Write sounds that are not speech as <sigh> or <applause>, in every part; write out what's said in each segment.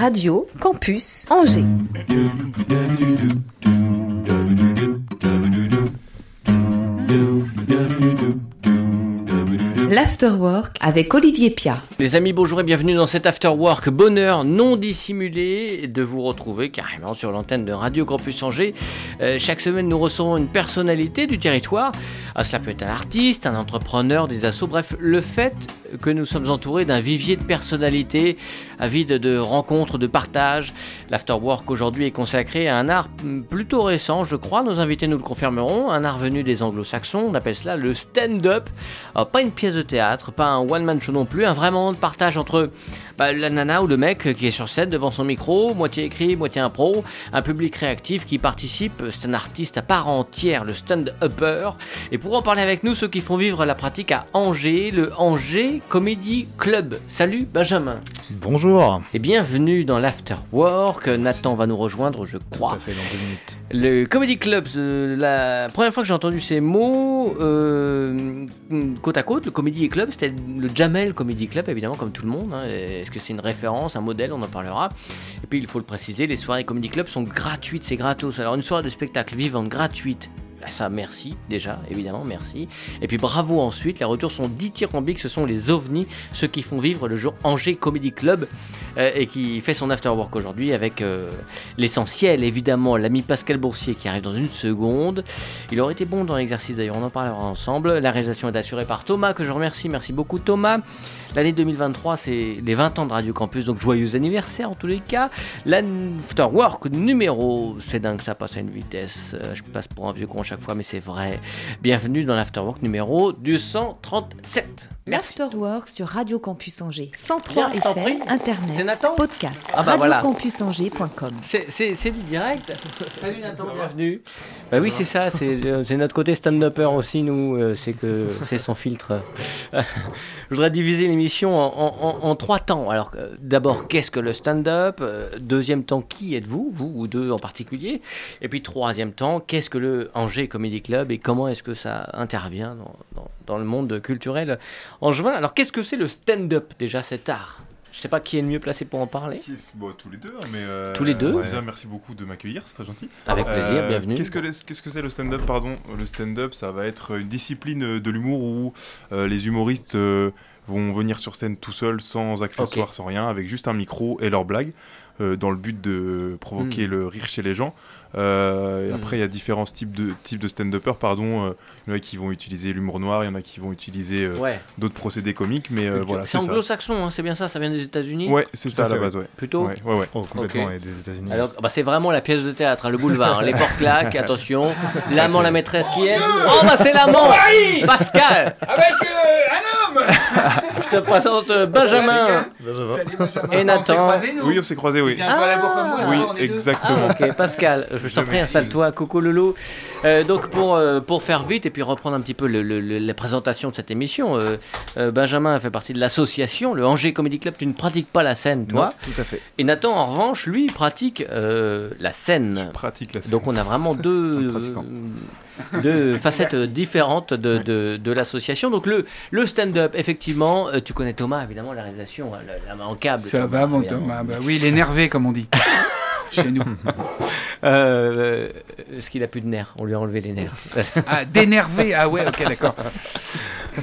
Radio Campus Angers. L'Afterwork avec Olivier Pia. Les amis, bonjour et bienvenue dans cet Afterwork. Bonheur non dissimulé de vous retrouver carrément sur l'antenne de Radio Campus Angers. Euh, chaque semaine, nous recevons une personnalité du territoire. Ah, cela peut être un artiste, un entrepreneur, des assos, bref, le fait que nous sommes entourés d'un vivier de personnalités, avide de rencontres, de partages. L'Afterwork aujourd'hui est consacré à un art plutôt récent, je crois. Nos invités nous le confirmeront. Un art venu des anglo-saxons. On appelle cela le stand-up. Pas une pièce de théâtre, pas un one-man show non plus. Un vrai moment de partage entre bah, la nana ou le mec qui est sur scène devant son micro, moitié écrit, moitié impro. Un public réactif qui participe. C'est un artiste à part entière, le stand-upper. Et pour en parler avec nous, ceux qui font vivre la pratique à Angers, le Angers Comedy Club. Salut Benjamin. Bonjour. Et bienvenue dans l'Afterwork. Nathan va nous rejoindre, je crois. Tout à fait, dans deux minutes. Le Comedy Club, euh, la première fois que j'ai entendu ces mots euh, côte à côte, le Comedy Club, c'était le Jamel Comedy Club, évidemment, comme tout le monde. hein. Est-ce que c'est une référence, un modèle On en parlera. Et puis, il faut le préciser, les soirées Comedy Club sont gratuites, c'est gratos. Alors, une soirée de spectacle vivante gratuite. Bah, Ça, merci déjà, évidemment, merci. Et puis bravo ensuite, les retours sont dithyrambiques, ce sont les ovnis, ceux qui font vivre le jour Angers Comedy Club euh, et qui fait son afterwork aujourd'hui avec euh, l'essentiel, évidemment, l'ami Pascal Boursier qui arrive dans une seconde. Il aurait été bon dans l'exercice d'ailleurs, on en parlera ensemble. La réalisation est assurée par Thomas, que je remercie, merci beaucoup Thomas. L'année 2023, c'est les 20 ans de Radio Campus, donc joyeux anniversaire en tous les cas. L'afterwork numéro, c'est dingue, ça passe à une vitesse. Euh, je passe pour un vieux con chaque fois, mais c'est vrai. Bienvenue dans l'afterwork numéro 237. Merci. L'Afterwork sur Radio Campus Angers. 103 Bien, FM. Internet, Nathan podcast, Ah bah radiocampusangers.com. C'est- du direct. <laughs> Salut Nathan, bienvenue. Bah oui, c'est ça, c'est euh, notre côté stand-upper aussi, nous, euh, c'est que <laughs> c'est son filtre. <laughs> Je voudrais diviser l'émission en, en- en- en trois temps. Alors, euh, d'abord, qu'est-ce que le stand-up? Deuxième temps, qui êtes-vous, vous ou deux en particulier? Et puis, troisième temps, qu'est-ce que le Angers? Comedy Club et comment est-ce que ça intervient dans, dans- dans le monde culturel angevin Alors, qu'est-ce que c'est le stand-up, déjà, cet art? Je sais pas qui est le mieux placé pour en parler. Bon, tous les deux, hein, mais euh, Tous les deux Déjà, merci beaucoup de m'accueillir, c'est très gentil. Avec plaisir, Euh, bienvenue. Qu'est-ce que c'est le stand-up? Pardon, le stand-up, ça va être une discipline de l'humour où euh, les humoristes euh, vont venir sur scène tout seuls, sans accessoires, sans rien, avec juste un micro et leurs blagues, euh, dans le but de provoquer Hmm. le rire chez les gens. Euh, et. Après, il y a différents types de types de stand-uppers, pardon. euh, Il y en a qui vont utiliser l'humour noir, il y en a qui vont utiliser euh, Ouais. d'autres procédés comiques, mais euh, voilà, c'est anglo-saxon, hein, c'est bien ça, ça vient des États-Unis Ouais, c'est ça à à la base, ouais. Plutôt Ouais, ouais, ouais. Oh, complètement, des États-Unis. Alors, bah, c'est vraiment la pièce de théâtre, hein, le boulevard, hein, les portes claquent, <laughs> attention. L'amant, la maîtresse qui est Oh, bah c'est l'amant Pascal Avec Je te présente euh, Benjamin Salut Benjamin. Et On Nathan. s'est croisés, nous Oui, on s'est croisés, oui. T'es un peu à la bourre comme moi, Oui, ça, on est deux. exactement. Ah, ok, Pascal, je t'en prie, installe-toi, coucou Loulou. Euh, donc, pour, euh, pour faire vite et puis reprendre un petit peu le- le- le- la présentation de cette émission, euh, euh, Benjamin fait partie de l'association, le Angers Comedy Club. Tu ne pratiques pas la scène, toi. Non, tout à fait. Et Nathan, en revanche, lui, pratique euh, la scène. pratique la scène. Donc on a vraiment <laughs> deux, deux <laughs> facettes différentes de, de, de l'association. Donc le, le stand-up, effectivement, euh, tu connais Thomas, évidemment, la réalisation, hein, la, la main en câble. Ça va, mon évidemment. Thomas Bah oui, il est énervé, comme on dit. <laughs> Chez nous. <laughs> Euh, euh, Est-ce qu'il a plus de nerfs On lui a enlevé les nerfs. <laughs> Ah, d'énervé Ah ouais, ok, d'accord.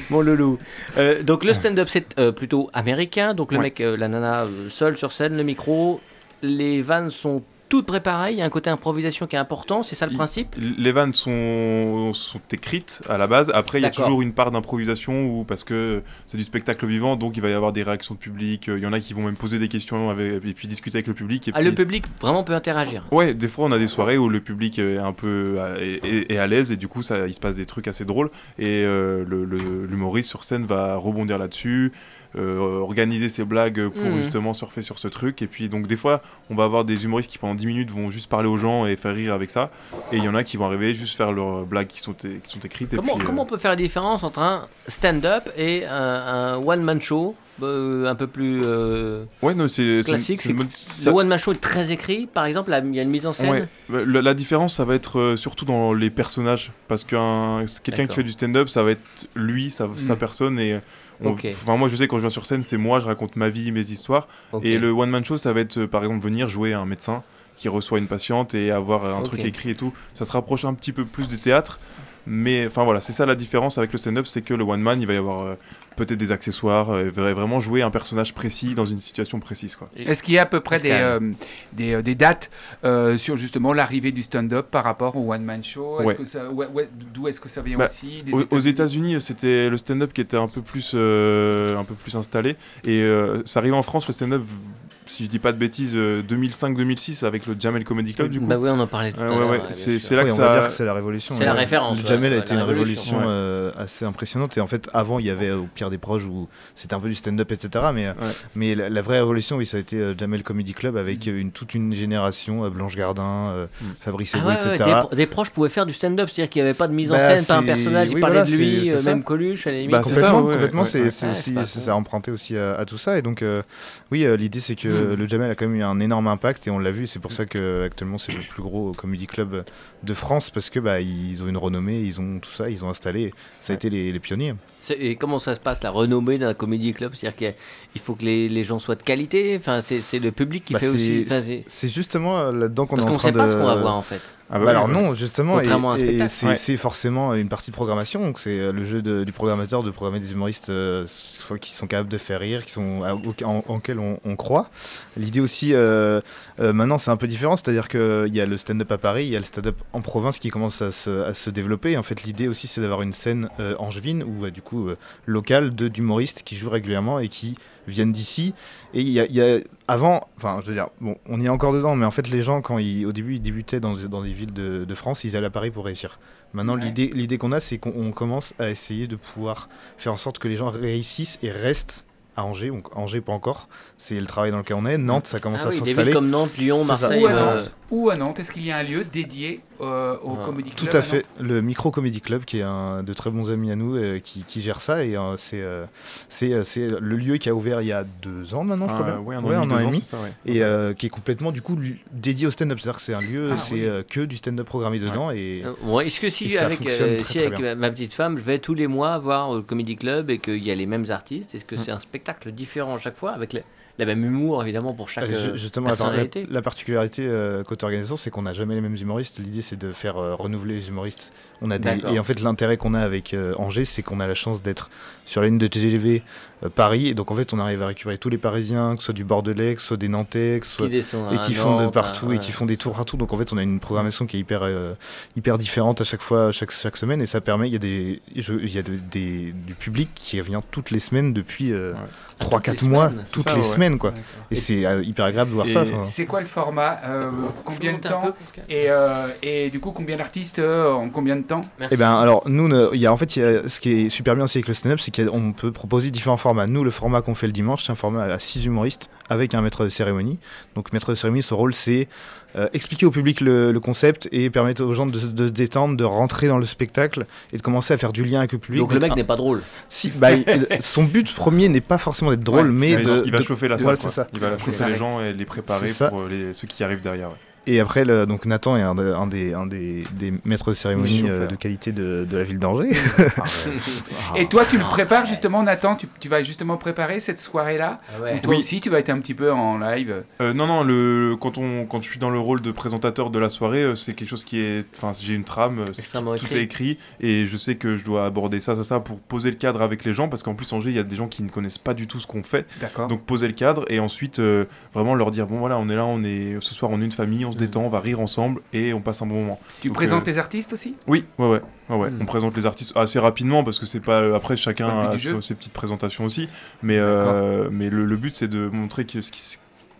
Mon loulou. Euh, donc le stand-up, c'est euh, plutôt américain. Donc le Ouais. mec, euh, la nana, euh, seul sur scène, le micro. Les vannes sont toutes préparées. Il y a un côté improvisation qui est important. C'est ça le principe Les vannes sont, sont écrites à la base. Après, il y a toujours une part d'improvisation ou parce que c'est du spectacle vivant, donc il va y avoir des réactions de public. Il y en a qui vont même poser des questions avec- et puis discuter avec le public. Et Ah, puis- le public vraiment peut interagir. Ouais, des fois on a des soirées où le public est un peu euh, est, est- est à l'aise et du coup ça, il se passe des trucs assez drôles et euh, le- le- l'humoriste sur scène va rebondir là-dessus, euh, organiser ses blagues pour Mhm. justement surfer sur ce truc et puis donc des fois on va avoir des humoristes qui pendant 10 minutes vont juste parler aux gens et faire rire avec ça et il y en a qui vont arriver juste faire leurs blagues qui sont, qui sont écrites et Comment, puis, euh, comment on peut faire la différence entre un stand-up et un, un one-man show euh, un peu plus euh, Ouais, non, c'est classique? c'est c'est- Le one man show est très écrit, par exemple, il y a une mise en scène? Ouais, bah, la, la différence, ça va être euh, surtout dans les personnages. Parce qu'un quelqu'un qui fait du stand-up, ça va être lui, sa, sa Mm. personne. Et enfin, moi, je sais, quand je viens sur scène, c'est moi, je raconte ma vie, mes histoires. Et le one-man show, ça va être, euh, par exemple, venir jouer un médecin qui reçoit une patiente et avoir un truc écrit et tout. Ça se rapproche un petit peu plus du théâtre. Mais enfin voilà, c'est ça la différence avec le stand-up, c'est que le one man, il va y avoir euh, peut-être des accessoires, euh, vraiment jouer un personnage précis dans une situation précise quoi. Est-ce qu'il y a à peu près des, euh, des, euh, des dates euh, sur justement l'arrivée du stand-up par rapport au one-man show? Est-ce Ouais. que ça- ouais, ouais, D'où est-ce que ça vient Bah, aussi Des Aux, aux États-Unis États-Unis, c'était le stand-up qui était un peu plus, euh, un peu plus installé. Et euh, ça arrive en France, le stand-up, si je dis pas de bêtises, euh, 2005-2006 avec le Jamel Comedy Club du coup. Bah oui, on en parlait tout Ouais, à ouais, l'heure. ouais, bien c'est- là Oui, que on ça- va dire que c'est la révolution. C'est la référence, Le Jamel a été une révolution. révolution euh, assez impressionnante. Et en fait, avant, il y avait euh, au pire des proches où c'était un peu du stand-up, etc. Mais, euh, Ouais. mais la, la vraie révolution, oui, ça a été euh, Jamel Comedy Club avec euh, une, toute une génération, euh, Blanche Gardin, euh, Mm. Fabrice Ah Eboué, ouais, ouais, etc. des, des proches pouvaient faire du stand-up, c'est-à-dire qu'il n'y avait pas de mise en Bah, scène, pas un personnage, il oui, parlait voilà, de lui, euh, même Coluche à la limite. C'est ça, complètement, ça, a emprunté aussi à, tout ça. Et donc, euh, oui, euh, l'idée c'est que Hmm. le Jamel a quand même eu un énorme impact et on l'a vu. C'est pour ça que actuellement c'est le plus gros comedy club de France parce que bah ils ont une renommée, ils ont tout ça, ils ont installé. Ça a été les, les pionniers. Et comment ça se passe, la renommée d'un comédie club? C'est-à-dire qu'il faut que les, les gens soient de qualité, enfin, c'est le public qui Bah, fait aussi. c'est enfin, c'est- c'est justement euh, là-dedans qu'on est Parce en qu'on train sait de. pas ce qu'on va voir en fait. Ah Bah ouais, alors ouais. non, justement, c'est Ouais. c'est forcément une partie de programmation. Donc c'est euh, le jeu de- du programmateur de programmer des humoristes euh, soit qui sont capables de faire rire, qui sont en, en quels on, on croit. L'idée aussi, euh, euh, maintenant c'est un peu différent, c'est-à-dire qu'il y a le stand-up à Paris, il y a le stand-up en province qui commence à se, à se développer. Et en fait, l'idée aussi c'est d'avoir une scène euh, angevine ou euh, du coup euh, locale de d'humoristes qui jouent régulièrement et qui viennent d'ici. Et il y a, il y a- avant, enfin, je veux dire, bon, on y est encore dedans, mais en fait, les gens, quand ils, au début, ils débutaient dans, dans des villes de, de France, ils allaient à Paris pour réussir. Maintenant, Ouais. l'idée, l'idée qu'on a, c'est qu'on on commence à essayer de pouvoir faire en sorte que les gens réussissent et restent à Angers. Donc, Angers, pas encore. C'est le travail dans lequel on est. Nantes, ça commence Ah à oui, des s'installer. villes comme Nantes, Lyon. Marseille. ou, à euh, Nantes, ou à Nantes, est-ce qu'il y a un lieu dédié euh, au Ah. Comedy Tout Club à Nantes fait. Le Micro Comedy Club, qui est un de très bons amis à nous, euh, qui, qui gère ça. Et euh, c'est euh, c'est c'est le lieu qui a ouvert il y a deux ans maintenant, je crois. Ah, bien. ouais, un Ouais, an et un demi, an et ans, demi. c'est ça, ouais. et euh, qui est complètement du coup lui, dédié au stand-up. C'est-à-dire que c'est un lieu, Ah, c'est oui. euh, que du stand-up programmé dedans et ouais, Est-ce que si, avec, fonctionne euh, très, si très avec bien. ma petite femme, je vais tous les mois voir au Comedy Club et qu'il y a les mêmes artistes, est-ce que Mm. c'est un spectacle différent à chaque fois, avec la même humour évidemment pour chaque Euh, ju- euh, attends, la, particularité euh, côté organisation, c'est qu'on n'a jamais les mêmes humoristes. L'idée, c'est de faire euh, renouveler les humoristes. On a des... Et en fait, l'intérêt qu'on a avec euh, Angers, c'est qu'on a la chance d'être sur la ligne de TGV euh, Paris. Et donc, en fait, on arrive à récupérer tous les Parisiens, que ce soit du Bordelais, que ce soit des Nantais, que ce soit qui et qui font de Nantes, partout et qui font des tours partout. Donc en fait, on a une programmation qui est hyper euh, hyper différente à chaque fois, chaque chaque semaine, et ça permet. Il y a des je- il y a de- des du public qui vient toutes les semaines depuis euh, Ouais. trois toutes quatre les mois, semaines, c'est toutes ça, les ouais. semaines quoi. Et c'est euh, hyper agréable de voir Et ça. enfin. C'est quoi le format euh, Combien de peu, temps et, euh, et du coup, combien d'artistes euh, en combien de temps? Merci. Eh ben alors nous, ne- il y a en fait, il y a- ce qui est super bien aussi avec le stand-up, c'est qu'on peut proposer différents formats. Nous, le format qu'on fait le dimanche, c'est un format à 6 humoristes avec un maître de cérémonie. Donc maître de cérémonie, son rôle c'est euh, expliquer au public le, le concept et permettre aux gens de, se- de se détendre, de rentrer dans le spectacle et de commencer à faire du lien avec le public. Donc le mec ah, n'est pas drôle. si, bah, il- <laughs> son but premier n'est pas forcément d'être drôle, Ouais. mais il, va- de, il va de- chauffer la voilà, salle. quoi. c'est ça. Il va la chauffer les gens et les préparer pour euh, les, ceux qui arrivent derrière. ouais. Et après, le- donc Nathan est un, de- un des, un des, des maîtres de cérémonie euh, de qualité de, de la ville d'Angers. <laughs> Et toi, tu le Ah, prépares justement, Nathan tu, tu vas justement préparer cette soirée-là Ah Ou ouais. toi Oui. aussi, tu vas être un petit peu en live Euh, non, non, le, quand, on, quand je suis dans le rôle de présentateur de la soirée, euh, c'est quelque chose qui est. Enfin, j'ai une trame, c'est- Extrêmement tout écrit. est écrit, et je sais que je dois aborder ça, ça, ça, pour poser le cadre avec les gens, parce qu'en plus, Angers, il y a des gens qui ne connaissent pas du tout ce qu'on fait. D'accord. Donc, poser le cadre, et ensuite, euh, vraiment leur dire bon, voilà, on est là, on est, ce soir, on est une famille, on se Mm. détend, on va rire ensemble, et on passe un bon moment. tu donc, présentes euh, tes artistes aussi? Oui, ouais, ouais. ouais, ouais. Mm. On présente les artistes assez rapidement, parce que c'est pas. euh, Après, chacun a ses, ses petites présentations aussi, mais, euh, mais le, le but, c'est de montrer que ce qui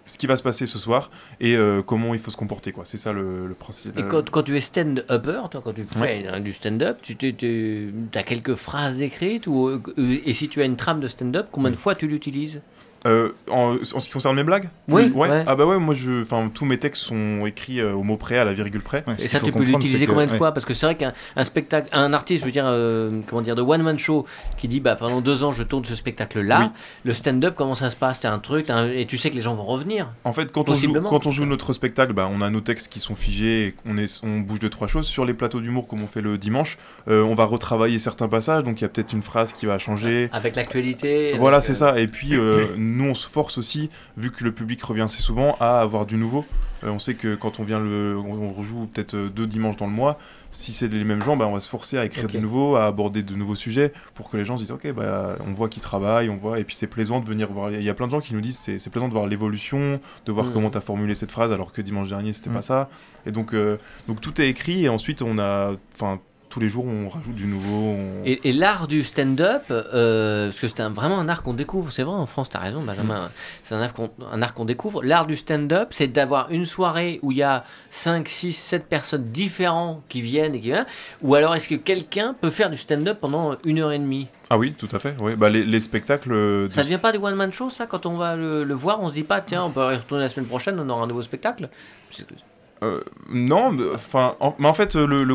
ce qui va se passer ce soir et euh, comment il faut se comporter quoi c'est ça le, le principe Et quand, quand tu es stand-upper, toi, quand tu fais Ouais. hein, du stand-up, tu, tu, tu as quelques phrases écrites ou, et si tu as une trame de stand-up, combien de fois tu l'utilises? Euh, en, en ce qui concerne mes blagues Oui, ouais. ouais. Ah bah ouais, moi je, enfin tous mes textes sont écrits euh, au mot près, à la virgule près. Ouais, Et ça, tu peux l'utiliser combien de ouais. fois? Parce que c'est vrai qu'un un spectacle, un artiste, je veux dire, euh, comment dire, de one man show, qui dit, bah pendant deux ans, je tourne ce spectacle-là. Oui. Le stand-up, comment ça se passe? T'as un truc, un- et tu sais que les gens vont revenir. En fait, quand on joue, Possiblement. quand on joue notre spectacle, bah, on a nos textes qui sont figés, et on, est, on bouge de trois choses. Sur les plateaux d'humour, comme on fait le dimanche, euh, on va retravailler certains passages, donc il y a peut-être une phrase qui va changer. Avec l'actualité. Voilà, euh, c'est ça. Et puis, euh, <laughs> nous, on se force aussi, vu que le public revient assez souvent, à avoir du nouveau. Euh, on sait que quand on vient le, on on rejoue peut-être euh, deux dimanches dans le mois. Si c'est les mêmes gens, bah, on va se forcer à écrire Ok. du nouveau, à aborder de nouveaux sujets, pour que les gens se disent, ok, bah, on voit qu'ils travaillent, on voit, et puis c'est plaisant de venir voir. Il y a plein de gens qui nous disent, c'est c'est plaisant de voir l'évolution, de voir Mhm. comment tu as formulé cette phrase, alors que dimanche dernier c'était pas ça. Et donc, euh, donc tout est écrit, et ensuite on a, enfin, tous les jours on rajoute du nouveau. on- Et, et l'art du stand-up, euh, parce que c'est vraiment un art qu'on découvre, c'est vrai en France, t'as raison Benjamin, c'est un art qu'on découvre. L'art du stand-up, c'est d'avoir une soirée où il y a 5, 6, 7 personnes différentes qui viennent et qui viennent, ou alors est-ce que quelqu'un peut faire du stand-up pendant une heure et demie? Ah oui, tout à fait. Ouais. Bah, les, les spectacles. euh, de- Ça devient pas du one-man show ça quand on va le, le voir, on se dit pas tiens on peut y retourner la semaine prochaine, on aura un nouveau spectacle? Euh, non, mais- enfin, en- mais en fait, euh, le,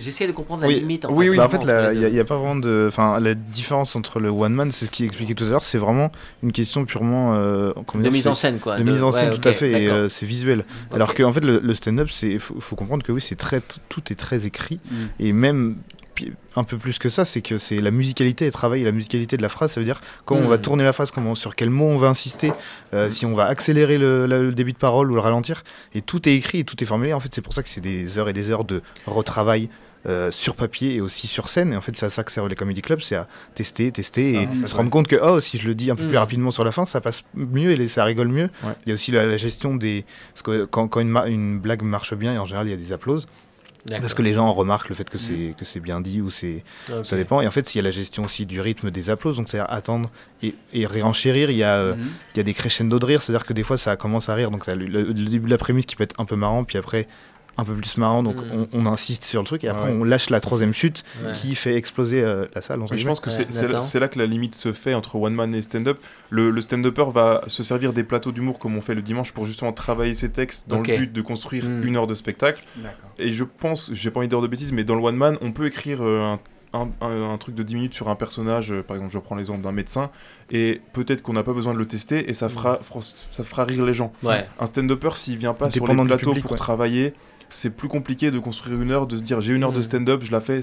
J'essaie de comprendre la Oui, limite. En oui, fait, oui. Bah, en fait, il n'y a, pas vraiment de. Enfin, la différence entre le one man, c'est ce qu'il expliquait tout à l'heure, c'est vraiment une question purement. euh, de dire, mise en scène quoi. de mise en scène, ouais, tout à fait, et euh, c'est visuel. Alors qu'en fait, le, le stand-up, c'est faut, faut comprendre que oui, c'est très, tout est très écrit, Mm. et même un peu plus que ça, c'est que c'est la musicalité et travailler la musicalité de la phrase. Ça veut dire comment on va Mm. tourner la phrase, comment, sur quel mot on va insister, euh, si on va accélérer le, le débit de parole ou le ralentir. Et tout est écrit et tout est formulé. En fait, c'est pour ça que c'est des heures et des heures de retravail. euh, sur papier et aussi sur scène et en fait c'est à ça que servent les comedy clubs c'est à tester tester Ça, et se rendre compte que oh si je le dis un peu plus rapidement sur la fin ça passe mieux et ça rigole mieux Ouais. il y a aussi la, la gestion des parce que quand, quand une, blague marche bien et en général il y a des applauses. Parce que les gens remarquent le fait que c'est que c'est bien dit ou c'est Ok. ça dépend. Et en fait il y a la gestion aussi du rythme des applauses donc c'est à dire attendre et, et réenchérir il y a euh, il y a des crescendo de rire. C'est à dire que des fois ça commence à rire. Donc le, le- le début de la prémisse qui peut être un peu marrant puis après un peu plus marrant donc Mm. on, on insiste sur le truc et après Ouais. on lâche la troisième chute Ouais. qui fait exploser euh, la salle je pense que Ouais, c'est- c'est là, que la limite se fait entre one man et stand-up. Le, le stand-upper va se servir des plateaux d'humour comme on fait le dimanche pour justement travailler ses textes dans le but de construire Mm. une heure de spectacle. D'accord. Et je pense, j'ai pas envie de dire de bêtises, mais dans le one man, on peut écrire euh, un, un- un- un truc de 10 minutes sur un personnage. euh, par exemple, je prends l'exemple d'un médecin, et peut-être qu'on n'a pas besoin de le tester, et ça fera, fera- ça fera rire les gens. Ouais. Un stand-upper, s'il vient pas sur les plateaux public, pour ouais. travailler, c'est plus compliqué de construire une heure, de se dire j'ai une heure de Mm. stand-up, je la fais.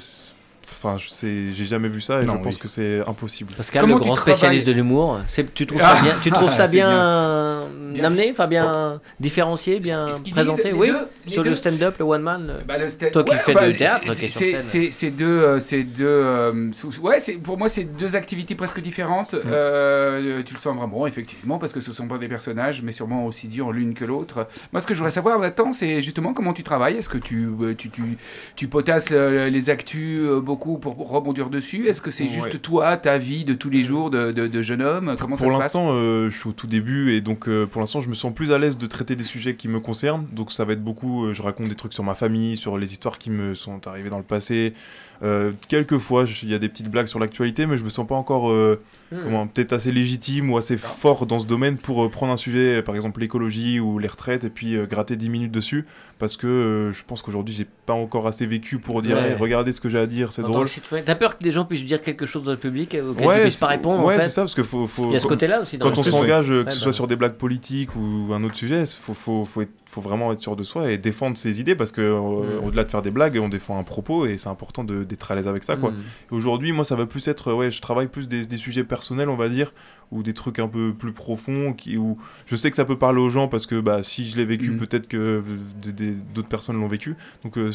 Enfin, je sais, j'ai jamais vu ça et Non, je pense oui. que c'est impossible. Pascal, Comment le grand spécialiste de l'humour, tu trouves Ah, ça bien, tu trouves <laughs> ça bien, Bien amené, enfin bien différencié, bien disent, présenté, oui, deux- sur le stand-up, le one man. le- Bah, le sta- Toi qui ouais, fais enfin, du théâtre, c'est- deux, euh, c'est deux, euh, sous- ouais, c'est pour moi c'est deux activités presque différentes. Euh, tu le sens vraiment, effectivement, parce que ce sont pas des personnages, mais sûrement aussi durs l'une que l'autre. Moi, ce que je voudrais savoir, Nathan, c'est justement comment tu travailles. Est-ce que tu, euh, tu, tu, tu potasses euh, les actus euh, pour rebondir dessus Est-ce que c'est juste Ouais. toi, ta vie de tous les jours de, de, de jeune homme? Comment Pour l'instant, euh, je suis au tout début et donc euh, pour l'instant, je me sens plus à l'aise de traiter des sujets qui me concernent. Donc ça va être beaucoup, euh, je raconte des trucs sur ma famille, sur les histoires qui me sont arrivées dans le passé. Euh, quelquefois, il y a des petites blagues sur l'actualité, mais je me sens pas encore euh, Hmm. comment peut-être assez légitime ou assez fort dans ce domaine pour euh, prendre un sujet, par exemple l'écologie ou les retraites, et puis gratter 10 minutes dessus, parce que je pense qu'aujourd'hui, j'ai pas encore assez vécu pour dire, Ouais. Hey, regardez ce que j'ai à dire, c'est drôle. T'as peur que des gens puissent dire quelque chose dans le public auquel Ouais, puisses pas c'est- répondre ouais, en c'est fait. ça, parce que faut, faut Il y a ce côté-là aussi. Dans quand on s'engage, que ce bah. soit sur des blagues politiques ou un autre sujet, il faut, faut, faut, être- faut vraiment être sûr de soi et défendre ses idées parce que euh, Mm. au-delà de faire des blagues, on défend un propos et c'est important d'être à l'aise avec ça. quoi. Et Aujourd'hui, moi, ça va plus être, ouais, je travaille plus des, des sujets personnels, on va dire, ou des trucs un peu plus profonds, qui, où je sais que ça peut parler aux gens parce que bah, si je l'ai vécu, Mm. peut-être que euh, d'autres personnes l'ont vécu. Donc euh,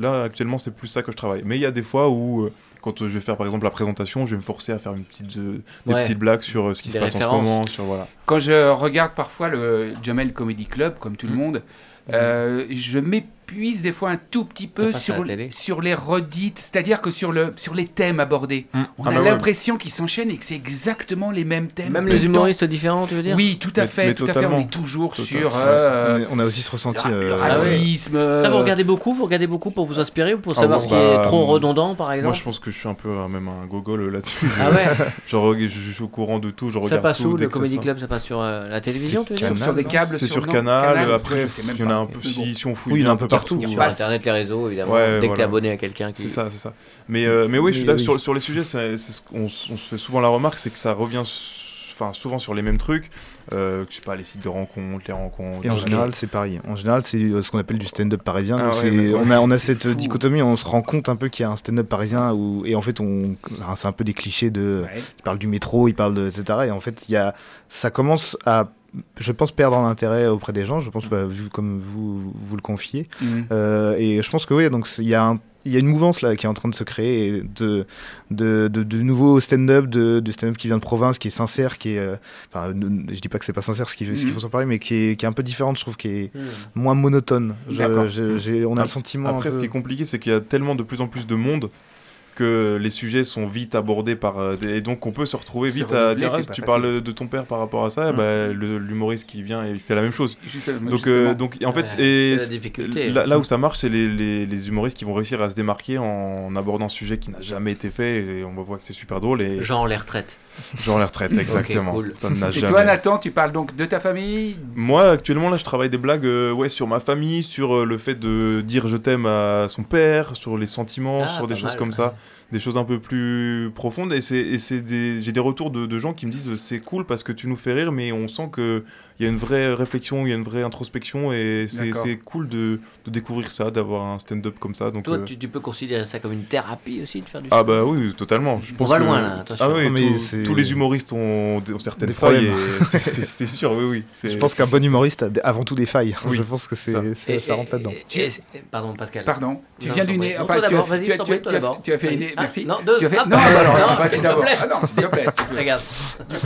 là, actuellement, c'est plus ça que je travaille. Mais il y a des fois où, quand euh, je vais faire par exemple la présentation, je vais me forcer à faire une petite, euh, des Ouais. petites blagues sur euh, ce qui Des se passe en ce moment, sur voilà. Quand je regarde parfois le Jamel Comedy Club, comme tout le Mm. monde, euh, je mets puise des fois un tout petit peu Ça sur, sur les redites, c'est-à-dire que sur, le, sur les thèmes abordés. Mm. On Ah a bah ouais. l'impression qu'ils s'enchaînent et que c'est exactement les mêmes thèmes. Même les humoristes différents, tu veux dire Oui, tout à Mais- fait, mais tout à fait. On est toujours sur euh, On, a aussi ce ressenti. euh, Ah ouais. racisme. Ça, vous euh, regardez beaucoup Vous regardez beaucoup pour vous inspirer ou pour Ah savoir bon, ce qui est bah, trop euh, redondant, par Moi, exemple je pense que je suis un peu euh, même un gogol euh, là-dessus. Ah ouais Genre, <laughs> je, je suis au courant de tout, je Ça regarde passe tout. où Le ça Comedy. Club, ça passe sur euh, la télévision, tu veux dire sur, des câbles. C'est sur Canal, après, il y en a un peu si, on fouille Oui, il y en bien a un peu partout. Sur passe. Internet, les réseaux, évidemment. Ouais, Dès que t'es voilà. abonné à quelqu'un qui. C'est ça, c'est ça. Mais, euh, mais oui, je suis oui. Sur, sur les sujets, c'est c'est ce qu'on s- on se fait souvent la remarque, c'est que ça revient enfin, souvent sur les mêmes trucs. Euh, je sais pas, les sites de rencontres, les rencontres. Et en euh, général, c'est pareil. En général, c'est euh, ce qu'on appelle du stand-up parisien. Ah Donc ouais, c'est- mais ouais. on a, on a cette fou. dichotomie, on se rend compte un peu qu'il y a un stand-up parisien où, et en fait, on, c'est un peu des clichés de, Ouais. il parle du métro, il parle de, etc. Et en fait, il y a, ça commence à, je pense, perdre en intérêt auprès des gens. Je pense, bah, vu comme vous, vous le confiez. Mm. Euh, et je pense que oui, donc il y a un- il y a une mouvance là qui est en train de se créer de, de, de, de nouveaux stand-up, de, de stand-up qui vient de province, qui est sincère, qui est. euh, Enfin, je dis pas que c'est pas sincère ce qu'ils Mhm. font sur Paris, mais qui est, qui est un peu différente, je trouve, qui est Hmm. moins monotone. Je- je- on a le sentiment. Après, ce qui est compliqué, c'est qu'il y a tellement de plus en plus de monde que les sujets sont vite abordés par euh, des... et donc on peut se retrouver vite à dire ah, tu facile. parles de ton père par rapport à ça Mm. bah, l'humoriste qui vient il fait la même chose donc euh, donc en fait Ouais, et la difficulté. là, là où ça marche c'est les, les, les humoristes qui vont réussir à se démarquer en abordant un sujet qui n'a jamais été fait et on va voir que c'est super drôle et Genre les retraites. Genre les retraites exactement cool. ça n'a Et jamais toi, Nathan, tu parles donc de ta famille? Moi, actuellement, là, je travaille des blagues euh, ouais, sur ma famille, sur euh, le fait de dire je t'aime à son père, sur les sentiments, Ah, sur des choses mal, comme ouais. ça, des choses un peu plus profondes. Et, c'est, et j'ai des retours de, de gens qui me disent c'est cool parce que tu nous fais rire, mais on sent qu'il y a une vraie réflexion, il y a une vraie introspection, et c'est, cool de, de découvrir ça, d'avoir un stand-up comme ça. Donc, Toi, euh, tu, tu peux considérer ça comme une thérapie aussi de faire du Ah bah oui, totalement. Je On va que- loin, là, attention. Ah oui, Non, mais tous- les humoristes ont, ont certaines Des failles, <laughs> c'est, sûr, oui, oui. Je pense qu'un bon humoriste a avant tout des failles. Oui, <laughs> je pense que c'est ça. Et- rentre là-dedans. Pardon, Pascal. Pardon, tu Non, viens du prie. Enfin, tu as, d'abord, vas-y, tu as- je t'en tu as- prie, toi tu as- d'abord. tu as fait une. Vas-y. Ah, Merci. non, deux. Tu as fait. Non, alors, s'il te plaît. Non, s'il te plaît. s'il te plaît. <laughs> Regarde.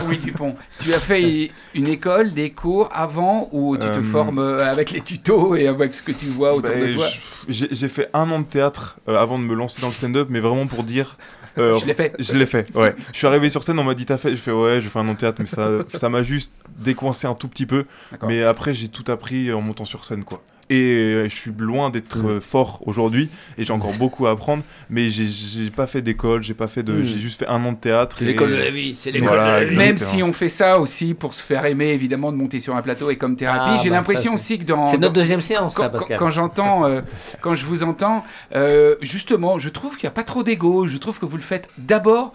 Oui, Dupont. Tu as fait une école, des cours avant où tu te Euh, formes euh, avec les tutos et avec ce que tu vois autour Bah, de toi J'ai fait un an de théâtre euh, avant de me lancer dans le stand-up, mais vraiment pour dire. <laughs> euh, Je l'ai fait. Je l'ai fait, ouais. Je suis arrivé sur scène, on m'a dit t'as fait, je fais ouais, je fais un an de théâtre, mais ça, <laughs> ça m'a juste décoincé un tout petit peu. Mais après, j'ai tout appris en montant sur scène, quoi. Et euh, je suis loin d'être Mm. euh, fort aujourd'hui, et j'ai encore <laughs> beaucoup à apprendre. Mais j'ai- j'ai pas fait d'école, j'ai pas fait de, Mm. j'ai juste fait un an de théâtre. C'est et- l'école de la vie. C'est l'école Voilà, de la vie. exactement. Même si on fait ça aussi pour se faire aimer, évidemment, de monter sur un plateau et comme thérapie, Ah, j'ai bah, l'impression aussi que dans. C'est notre deuxième séance, quand, quand- j'entends, euh, quand je vous entends, euh, justement, je trouve qu'il n'y a pas trop d'ego. Je trouve que vous le faites d'abord.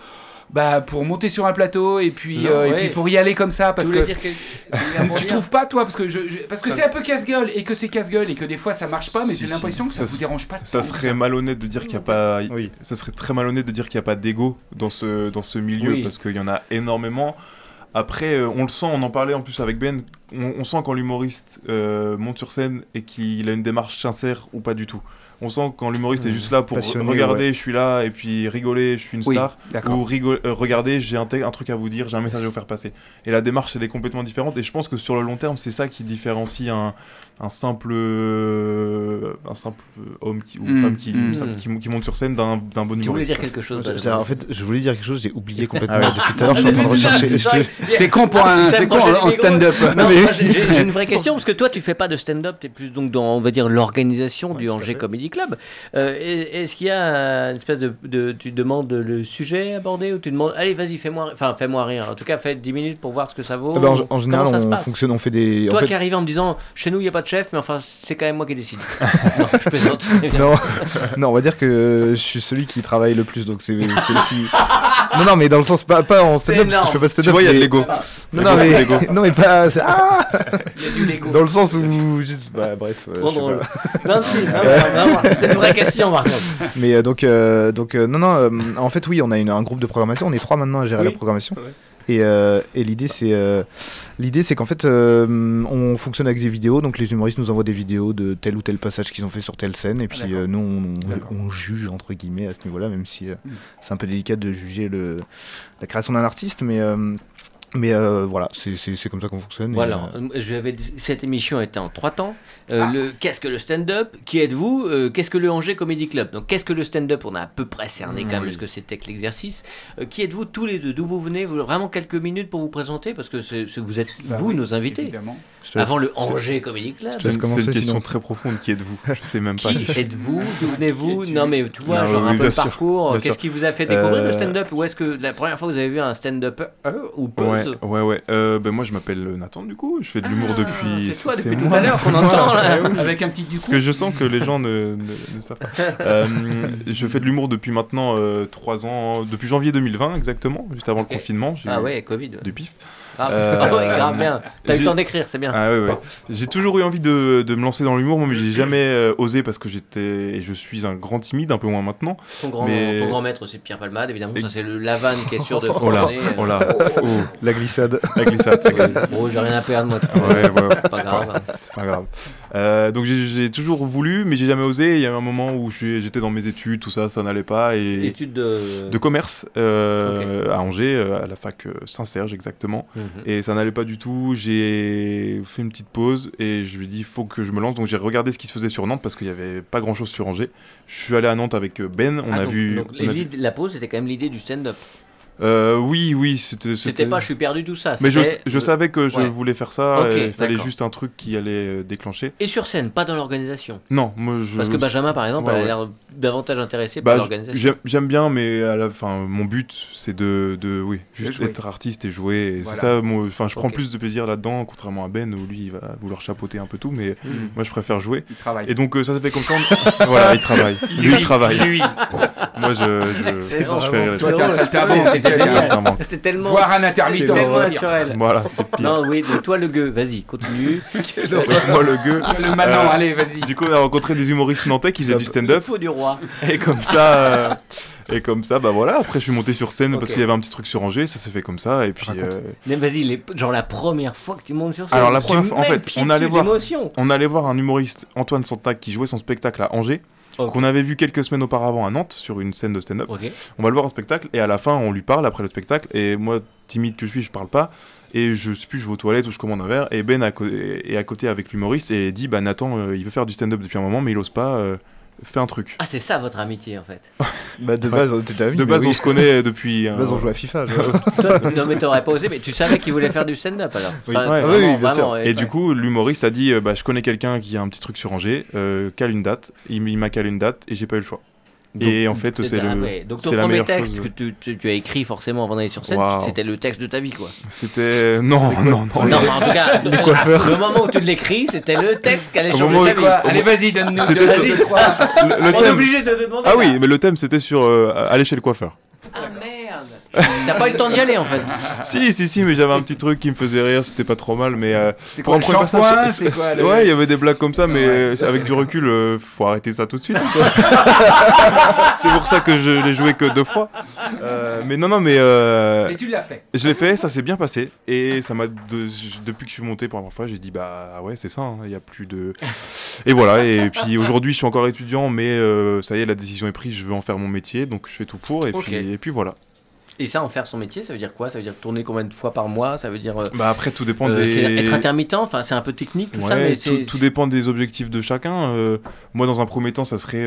Bah, pour monter sur un plateau et puis, Non, euh, et ouais. puis pour y aller comme ça Tu parce voulais que dire que... <laughs> tu trouves pas toi parce que je, je- parce que Ça- c'est un peu casse-gueule et que c'est casse-gueule et que des fois ça marche pas mais Si, j'ai si. l'impression que ça, Ça vous dérange pas Ça serait malhonnête de dire qu'il n'y a pas. Oui. Ça serait très malhonnête de dire qu'il n'y a pas d'ego dans ce, dans ce milieu Oui. parce qu'il y en a énormément. Après, euh, on le sent, on en parlait en plus avec Ben, on, on sent quand l'humoriste euh, monte sur scène et qu'il a une démarche sincère ou pas du tout. On sent quand l'humoriste est Mmh. juste là pour regarder, je suis là, et puis rigoler, je suis une star. Ou rigo- euh, regardez, j'ai un, un truc à vous dire, j'ai un message à vous faire passer. Et la démarche, elle est complètement différente. Et je pense que sur le long terme, c'est ça qui différencie un, un simple, euh, un simple homme qui, ou Mm, femme qui, mm. simple- qui, qui monte sur scène d'un d'un bon Tu voulais dire quelque chose. Benjamin. En fait, je voulais dire quelque chose, j'ai oublié <laughs> complètement Ah ouais. depuis tout à l'heure. Je suis en train de rechercher. C'est con pour <laughs> un, c'est con en, stand-up. Non, mais- moi, <laughs> j'ai une vraie question parce que toi tu fais pas de stand-up, tu es plus donc dans on va dire l'organisation du Angers. Comedy Club. Euh, est- Est-ce qu'il y a une espèce de, de- tu demandes le sujet abordé ou tu demandes allez vas-y fais-moi rire. enfin fais-moi rire. En tout cas fais 10 minutes pour voir ce que ça vaut. Ah bah, en, général, on fonctionne, on fait des. Toi qui arrives en me disant chez nous il y a pas chef mais enfin c'est quand même moi qui décide. <laughs> non, je plaisante. <laughs> non, non, on va dire que je suis celui qui travaille le plus, donc c'est aussi. Non, non, mais dans le sens pas, pas en stand-up, parce que je fais pas stand-up. Tu vois, il y a de l'ego. Non, non, mais, Lego. non, mais pas. Ah Il y a du Lego. dans le sens où. Juste, bah, bref. euh, Trop drôle. pas. Non, si, non, non, non, C'était une vraie question par contre. Mais euh, donc, euh, donc euh, non, non, euh, en fait, oui, on a une- un groupe de programmation. On est trois maintenant à gérer Oui. la programmation. Ouais. Et, euh, et l'idée, c'est euh, l'idée, c'est qu'en fait, euh, on fonctionne avec des vidéos. Donc, les humoristes nous envoient des vidéos de tel ou tel passage qu'ils ont fait sur telle scène. Et puis, euh, nous, on, D'accord. on, on juge entre guillemets à ce niveau-là, même si Mm. c'est un peu délicat de juger le, la création d'un artiste. Mais euh, Mais euh, voilà, c'est- comme ça qu'on fonctionne. Voilà, euh, cette émission était en trois temps. Euh, Ah. le Qu'est-ce que le stand-up? Qui êtes-vous? Euh, Qu'est-ce que le Angers Comedy Club? Donc, qu'est-ce que le stand-up? On a à peu près cerné quand même Oui. ce que c'était que l'exercice. Euh, qui êtes-vous tous les deux? D'où vous venez? Vous- Vraiment quelques minutes pour vous présenter Parce que vous êtes, Bah vous, oui, nos invités. Évidemment. Avant le Angers Comedy Club. C'est une, commencer, c'est une question sinon. très profonde. Qui êtes-vous? Je sais même pas. Qui êtes-vous? D'où venez-vous? Non, mais tu vois, Non, genre oui, un peu le parcours. Qu'est-ce qui vous a fait découvrir le stand-up? Ou est-ce que la première fois que vous avez vu un stand-up ou Ouais, ouais, ouais. Euh, ben moi, je m'appelle Nathan, du coup. Je fais de l'humour Ah, depuis. c'est toi depuis tout moi, à l'heure qu'on entend, là. Oui. Avec un petit du coup. Parce que je sens que les gens ne, ne- ne savent pas. <laughs> Euh, je fais de l'humour depuis maintenant 3 ans, depuis janvier 2020 exactement, juste avant le confinement. Ah ouais, Covid. Du pif. Ah, Euh, ah ouais, grave bien. T'as eu le temps d'écrire, c'est bien. Ah ouais, ouais. J'ai toujours eu envie de, de me lancer dans l'humour, moi, mais j'ai jamais euh, osé parce que j'étais et je suis un grand timide, un peu moins maintenant. Ton grand, mais- ton grand maître, c'est Pierre Palmade, évidemment. Et- Ça, c'est le Lavanne qui est sûr de <laughs> Oh là, fonctionner. oh là, oh, La glissade. la glissade, ça glisse. Bon, j'ai rien à perdre, moi. Ouais, ouais, ouais. Pas grave. C'est pas grave. Euh, donc j'ai- toujours voulu, mais j'ai jamais osé. Il y a eu un moment où j'étais dans mes études, tout ça, ça n'allait pas. Et Études de. de commerce euh, à Angers, euh, à la fac euh, Saint-Serge exactement. Mhm. Et ça n'allait pas du tout. J'ai fait une petite pause et je lui ai dit il faut que je me lance. Donc j'ai regardé ce qui se faisait sur Nantes parce qu'il n'y avait pas grand chose sur Angers. Je suis allé à Nantes avec euh, Ben. On Ah, a donc- vu. donc, on a- l'idée- la pause, c'était quand même l'idée du stand-up. Euh, oui, oui, c'était. C'était pas je suis perdu, tout ça. Mais je, je savais que je Ouais. voulais faire ça. Et il fallait juste un truc qui allait euh, déclencher. Et sur scène, pas dans l'organisation? Non, moi je. Parce que Benjamin, par exemple, Ouais, elle a ouais. l'air davantage intéressé Bah, par l'organisation. j'aime- bien, mais à la fin, mon but, c'est de, de, oui, juste être artiste et jouer. Voilà. C'est ça, enfin, je prends plus de plaisir là-dedans, contrairement à Ben, où lui, il va vouloir chapeauter un peu tout, mais Mhm. moi, je préfère jouer. Il travaille. Et donc, euh, ça s'est fait comme ça. on- <laughs> voilà, il travaille. Lui, il travaille. Lui. Moi, je, je, fais Toi, C'est tellement. Voir un intermittent. naturel. Voilà, c'est pire. Non, oui, donc toi le gueux, vas-y, continue. <laughs> Donc, moi, le gueux. Le maintenant, Euh, allez, vas-y. Du coup, on a rencontré des humoristes nantais qui faisaient du Il stand-up. faut du roi. Et comme ça, euh, et comme ça, bah voilà. Après, je suis monté sur scène parce qu'il y avait un petit truc sur Angers. Ça s'est fait comme ça. Et puis, euh, vas-y, les- genre la première fois que tu montes sur scène. Alors, la première fois- en fait, on allait voir- on allait voir un humoriste, Antoine Santac, qui jouait son spectacle à Angers. Qu'on avait vu quelques semaines auparavant à Nantes sur une scène de stand-up. On va le voir en spectacle et à la fin on lui parle après le spectacle et moi timide que je suis je parle pas et je sais plus je vais aux toilettes ou je commande un verre et Ben est à côté avec l'humoriste et dit bah Nathan euh, il veut faire du stand-up depuis un moment mais il ose pas euh, fais un truc. Ah, c'est ça votre amitié en fait. <laughs> Bah, de base, on était amis. De base oui. on se connaît depuis. De un- base, on joue à FIFA. Toi, <laughs> non, mais t'aurais pas osé, mais tu savais qu'il voulait faire du stand-up alors. Oui. Enfin, Ouais. vraiment, Ah oui, bien vraiment, sûr. Et du coup, l'humoriste a dit euh, bah, Je connais quelqu'un qui a un petit truc sur Angers, euh, cale une date. Il, il m'a calé une date et j'ai pas eu le choix. Et en fait, c'est le, ouais. Donc ton c'est la premier meilleure texte chose. que tu, tu- tu as écrit forcément avant d'aller sur scène, c'était le texte de ta vie quoi. C'était. Non, non, non. Non, en tout cas, Les le moment où tu l'écris, c'était le texte qui allait Au changer ta vie. Allez, vas-y, donne-nous vas-y, On est obligé de demander. Ah oui, mais le thème c'était sur euh, aller chez le coiffeur. Ah merde. T'as pas eu le temps d'y aller en fait. Si, si, si, mais j'avais un petit truc qui me faisait rire, c'était pas trop mal, mais euh, C'est pour quoi un passage, C'est quoi le- Ouais, il y avait des blagues comme ça, mais Ouais. euh, avec du recul, euh, faut arrêter ça tout de suite. quoi. <laughs> c'est pour ça que je l'ai joué que deux fois. Euh, mais non, non, mais euh, Mais tu l'as fait. je l'ai fait, ça s'est bien passé, et ça m'a de- depuis que je suis monté pour la première fois, j'ai dit bah ouais, c'est ça, hein, il y a plus de. Et voilà, et puis aujourd'hui, je suis encore étudiant, mais euh, ça y est, la décision est prise, je veux en faire mon métier, donc je fais tout pour, et Ok. puis et puis voilà. Et ça, en faire son métier, ça veut dire quoi? Ça veut dire tourner combien de fois par mois? Ça veut dire euh, Bah après, tout dépend euh, des. être intermittent. Enfin, c'est un peu technique tout ça, mais tout, tout dépend des objectifs de chacun. Euh, moi, dans un premier temps, ça serait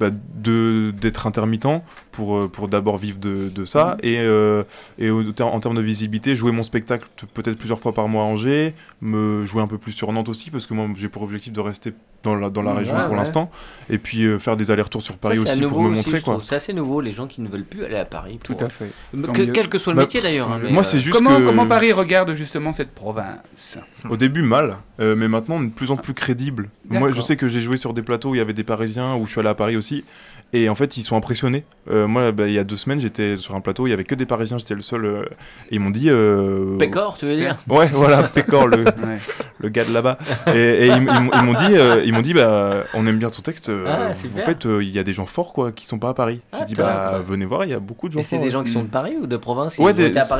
bah, de d'être intermittent pour euh, pour d'abord vivre de, de ça Mhm. et euh, et en termes de visibilité, jouer mon spectacle peut-être plusieurs fois par mois à Angers, me jouer un peu plus sur Nantes aussi parce que moi j'ai pour objectif de rester dans la dans la Ouais, région pour ouais. l'instant et puis euh, faire des allers-retours sur Paris aussi pour me aussi, montrer quoi. C'est assez nouveau les gens qui ne veulent plus aller à Paris. Tout à fait. Que- quel que soit le Bah, métier d'ailleurs. hein, Moi, euh, c'est juste Comment, que comment Paris regarde justement cette province? Au début, mal, euh, mais maintenant, on est de plus en plus crédible. Moi, je sais que j'ai joué sur des plateaux où il y avait des Parisiens, où je suis allé à Paris aussi, et en fait, ils sont impressionnés. Euh, moi, bah, il y a deux semaines, j'étais sur un plateau, il y avait que des Parisiens, j'étais le seul, euh, et ils m'ont dit. euh, Pécor, tu veux dire? Ouais, voilà, <laughs> Pécor, le, Ouais. le gars de là-bas. Et, et ils, ils m'ont- ils m'ont dit, euh, ils m'ont dit, bah, on aime bien ton texte. euh, Ah, en fait, euh, il y a des gens forts, quoi, qui sont pas à Paris. Ah, J'ai dit, bah, venez voir, il y a beaucoup de gens Et c'est des gens qui sont de Mm. Paris ou de province Ouais,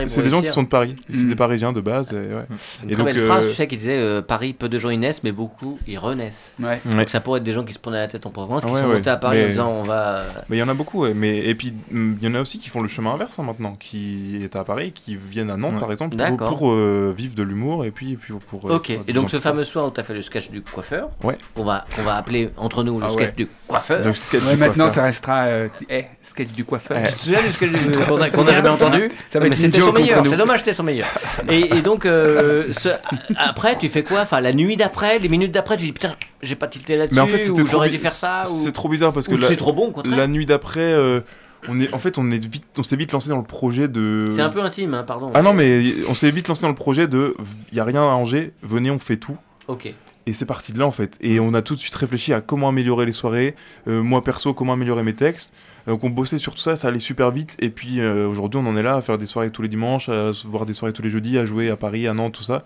c'est des gens qui sont de Paris. C'est Mm. des Parisiens de base. et ouais. Une Et très donc, belle phrase, tu sais, qui disait euh, Paris, peu de gens y naissent, mais beaucoup y renaissent. Ouais. Donc ça pourrait être des gens qui se prenaient la tête en Provence, qui sont montés à Paris en Mais- disant on va. Mais il y en a beaucoup, ouais. mais et puis hum, il y en a aussi qui font le chemin inverse hein, maintenant, qui est à Paris, qui viennent à Nantes Ouais. par exemple pour, euh, vivre de l'humour et puis, et puis pour. euh, Ok, et donc ce fameux soir où tu as fait le sketch du coiffeur, Ouais. on va, on va appeler entre nous le Ah sketch ouais. du coiffeur. Le sketch Ouais, du maintenant, coiffeur. ça restera. Euh, eh, sketch du coiffeur. Eh. Tu te souviens du sketch du <laughs> qu'on a, qu'on a jamais entendu Ça va Mais c'était son meilleur, c'est dommage, c'était son meilleur. Et, et donc, euh, ce- après, tu fais quoi? Enfin, la nuit d'après, les minutes d'après, tu dis putain, j'ai pas tilté là-dessus, Mais en fait, c'était ou j'aurais dû faire ça, ou, C'est trop bizarre parce que la, trop bon, la nuit d'après, euh, on est, en fait, on est vite, on s'est vite lancé dans le projet de. C'est un peu intime, hein, pardon. Ah non, mais on s'est vite lancé dans le projet de, il y a rien à Angers, venez, on fait tout. Ok. Et c'est parti de là en fait. Et on a tout de suite réfléchi à comment améliorer les soirées, euh, moi perso, comment améliorer mes textes. Donc on bossait sur tout ça, ça allait super vite. Et puis euh, aujourd'hui, on en est là à faire des soirées tous les dimanches, à voir des soirées tous les jeudis, à jouer à Paris, à Nantes, tout ça.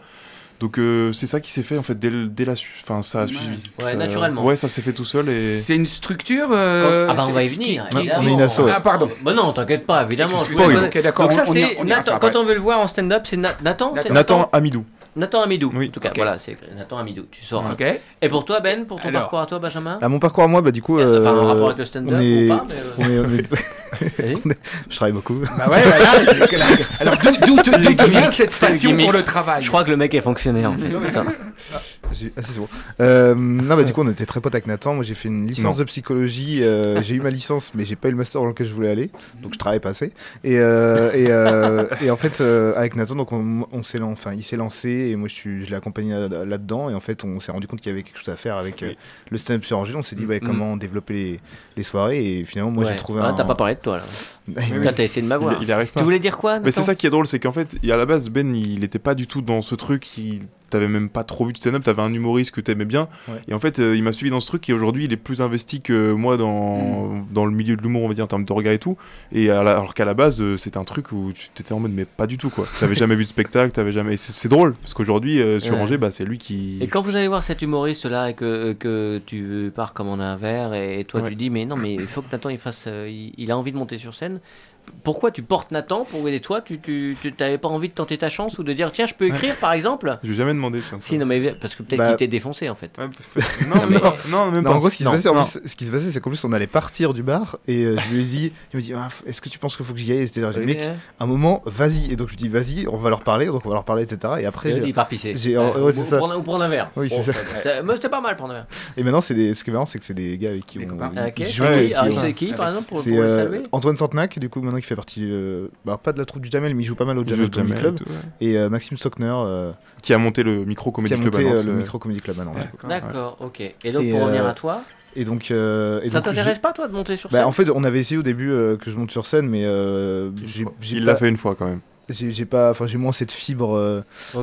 Donc euh, c'est ça qui s'est fait en fait dès, le- dès la Enfin, ça a Ouais. suivi. Ouais, Ça- naturellement. Ouais, ça s'est fait tout seul et. C'est une structure. euh, Ah bah on va y venir. qui- qui- évidemment. on est une asso, ouais. Ah, pardon. Bah non, t'inquiète pas, évidemment. Donc ça, c'est Nathan. Quand on veut le voir en stand-up, c'est Na- Nathan. c'est Nathan Amidou. Nathan Amidou. Oui. En tout cas, voilà, c'est Nathan Amidou. Tu sors. Et pour toi, Ben, pour ton Alors. parcours à toi, Benjamin À mon parcours à moi, bah du coup, Enfin, en euh, rapport avec le stand-up est- ou pas mais, euh, on est- on est- <laughs> <laughs> vas-y. je travaille beaucoup. Bah ouais, voilà. Alors d'où te, vient cette passion gimmick. pour le travail Je crois que le mec est fonctionnaire en fait. Ah, c'est bon. Euh, non, bah du coup, on était très potes avec Nathan. Moi, j'ai fait une licence Non. de psychologie. euh, <laughs> j'ai eu ma licence, mais j'ai pas eu le master dans lequel je voulais aller. Donc, je travaillais pas assez. Et, euh, et, euh, et en fait, euh, avec Nathan, donc on, on s'est, enfin, il s'est lancé et moi, je, suis, je l'ai accompagné là- là-dedans. Et en fait, on s'est rendu compte qu'il y avait quelque chose à faire avec euh, le stand-up sur Angers. On s'est dit, bah, Mm. comment développer les, les soirées. Et finalement, moi, Ouais. j'ai trouvé Ah, un. T'as pas parlé de toi là. <laughs> T'as essayé de m'avoir. il arrive pas. Tu voulais dire quoi Mais c'est ça qui est drôle, c'est qu'en fait, il- à la base, Ben, il était pas du tout dans ce truc. Il... T'avais même pas trop vu de stand-up, t'avais un humoriste que t'aimais bien. Ouais. Et en fait, euh, il m'a suivi dans ce truc et aujourd'hui, il est plus investi que moi dans, dans le milieu de l'humour, on va dire, en termes de regard et tout. Et la- alors qu'à la base, euh, c'était un truc où tu t'étais en mode, mais pas du tout, quoi. T'avais jamais vu de spectacle, t'avais jamais. C'est drôle, parce qu'aujourd'hui, euh, sur Ouais. Angers, bah, c'est lui qui. Et quand vous allez voir cet humoriste là et que, que tu pars commander un verre et toi Ouais. tu dis mais non mais il faut que Nathan il fasse il, il a envie de monter sur scène. Pourquoi tu portes Nathan pour aider toi tu tu tu- t'avais pas envie de tenter ta chance ou de dire tiens je peux écrire par exemple Je vais jamais demandé, tiens. ça. Si non mais parce que peut-être Bah- qu'il t'est défoncé en fait. Ouais, <laughs> non, mais- non, non, même Non, pas. en gros, ce qui, Non, se passait, en non. plus, ce qui se passait, c'est qu'en plus, on allait partir du bar et euh, je lui ai dit, il me dit, Ah, est-ce que tu penses qu'il faut que j'y aille Et c'était, j'ai dit, mec, Ouais. un moment, vas-y. Et donc, je dis, vas-y, on va leur parler. Donc, on va leur parler, etc. Et après, j'ai- dit par pisser. j'ai- ou. Prendre, ou prendre un verre. Oui, c'est Bon, ça. mais C'était pas mal prendre un verre. et maintenant, c'est des... ce qui est marrant, c'est que c'est des gars avec qui on. Ah, C'est qui, qui- ah, c'est qui par exemple pour le euh, saluer? Antoine Santenac, du coup, maintenant qui fait partie, euh, bah, pas de la troupe du Jamel, mais il joue pas mal au Jamel Comedy Jamel Club. et tout, ouais. Et euh, Maxime Stockner, euh, Qui a monté le micro qui Comedy a Club monté à Nantes, le Micro Comedy Club maintenant. D'accord. Ok. Et donc Et, pour revenir euh, à toi, Et donc, euh, et ça t'intéresse pas toi de monter sur bah, scène en fait, on avait essayé au début euh, que je monte sur scène, mais euh, Il pas- l'a fait une fois quand même. J'ai pas, enfin, j'ai moins cette fibre. euh,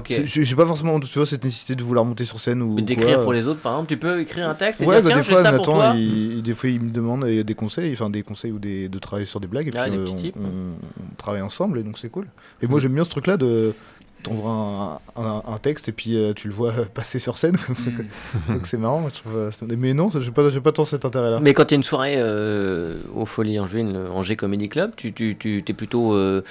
J'ai pas forcément, tu vois, cette nécessité de vouloir monter sur scène ou. D'écrire pour les autres, par exemple, tu peux écrire un texte et Ouais, dire bah, des fois, ça pour Nathan, toi. il, des fois, il me demande euh, des conseils, enfin des conseils ou des, de travailler sur des blagues, et Ah, puis euh, on, tips. on- on travaille ensemble, et donc c'est cool. Et moi, j'aime bien ce truc-là de t'envoies un, un, un texte et puis euh, tu le vois passer sur scène, comme ça, Mm. donc c'est marrant. moi, je trouve, euh, mais non, j'ai pas, j'ai pas tant cet intérêt-là. Mais quand il y a une soirée euh, au Folie Angevine, le Angers Comedy Club, tu, tu, tu es plutôt. Euh,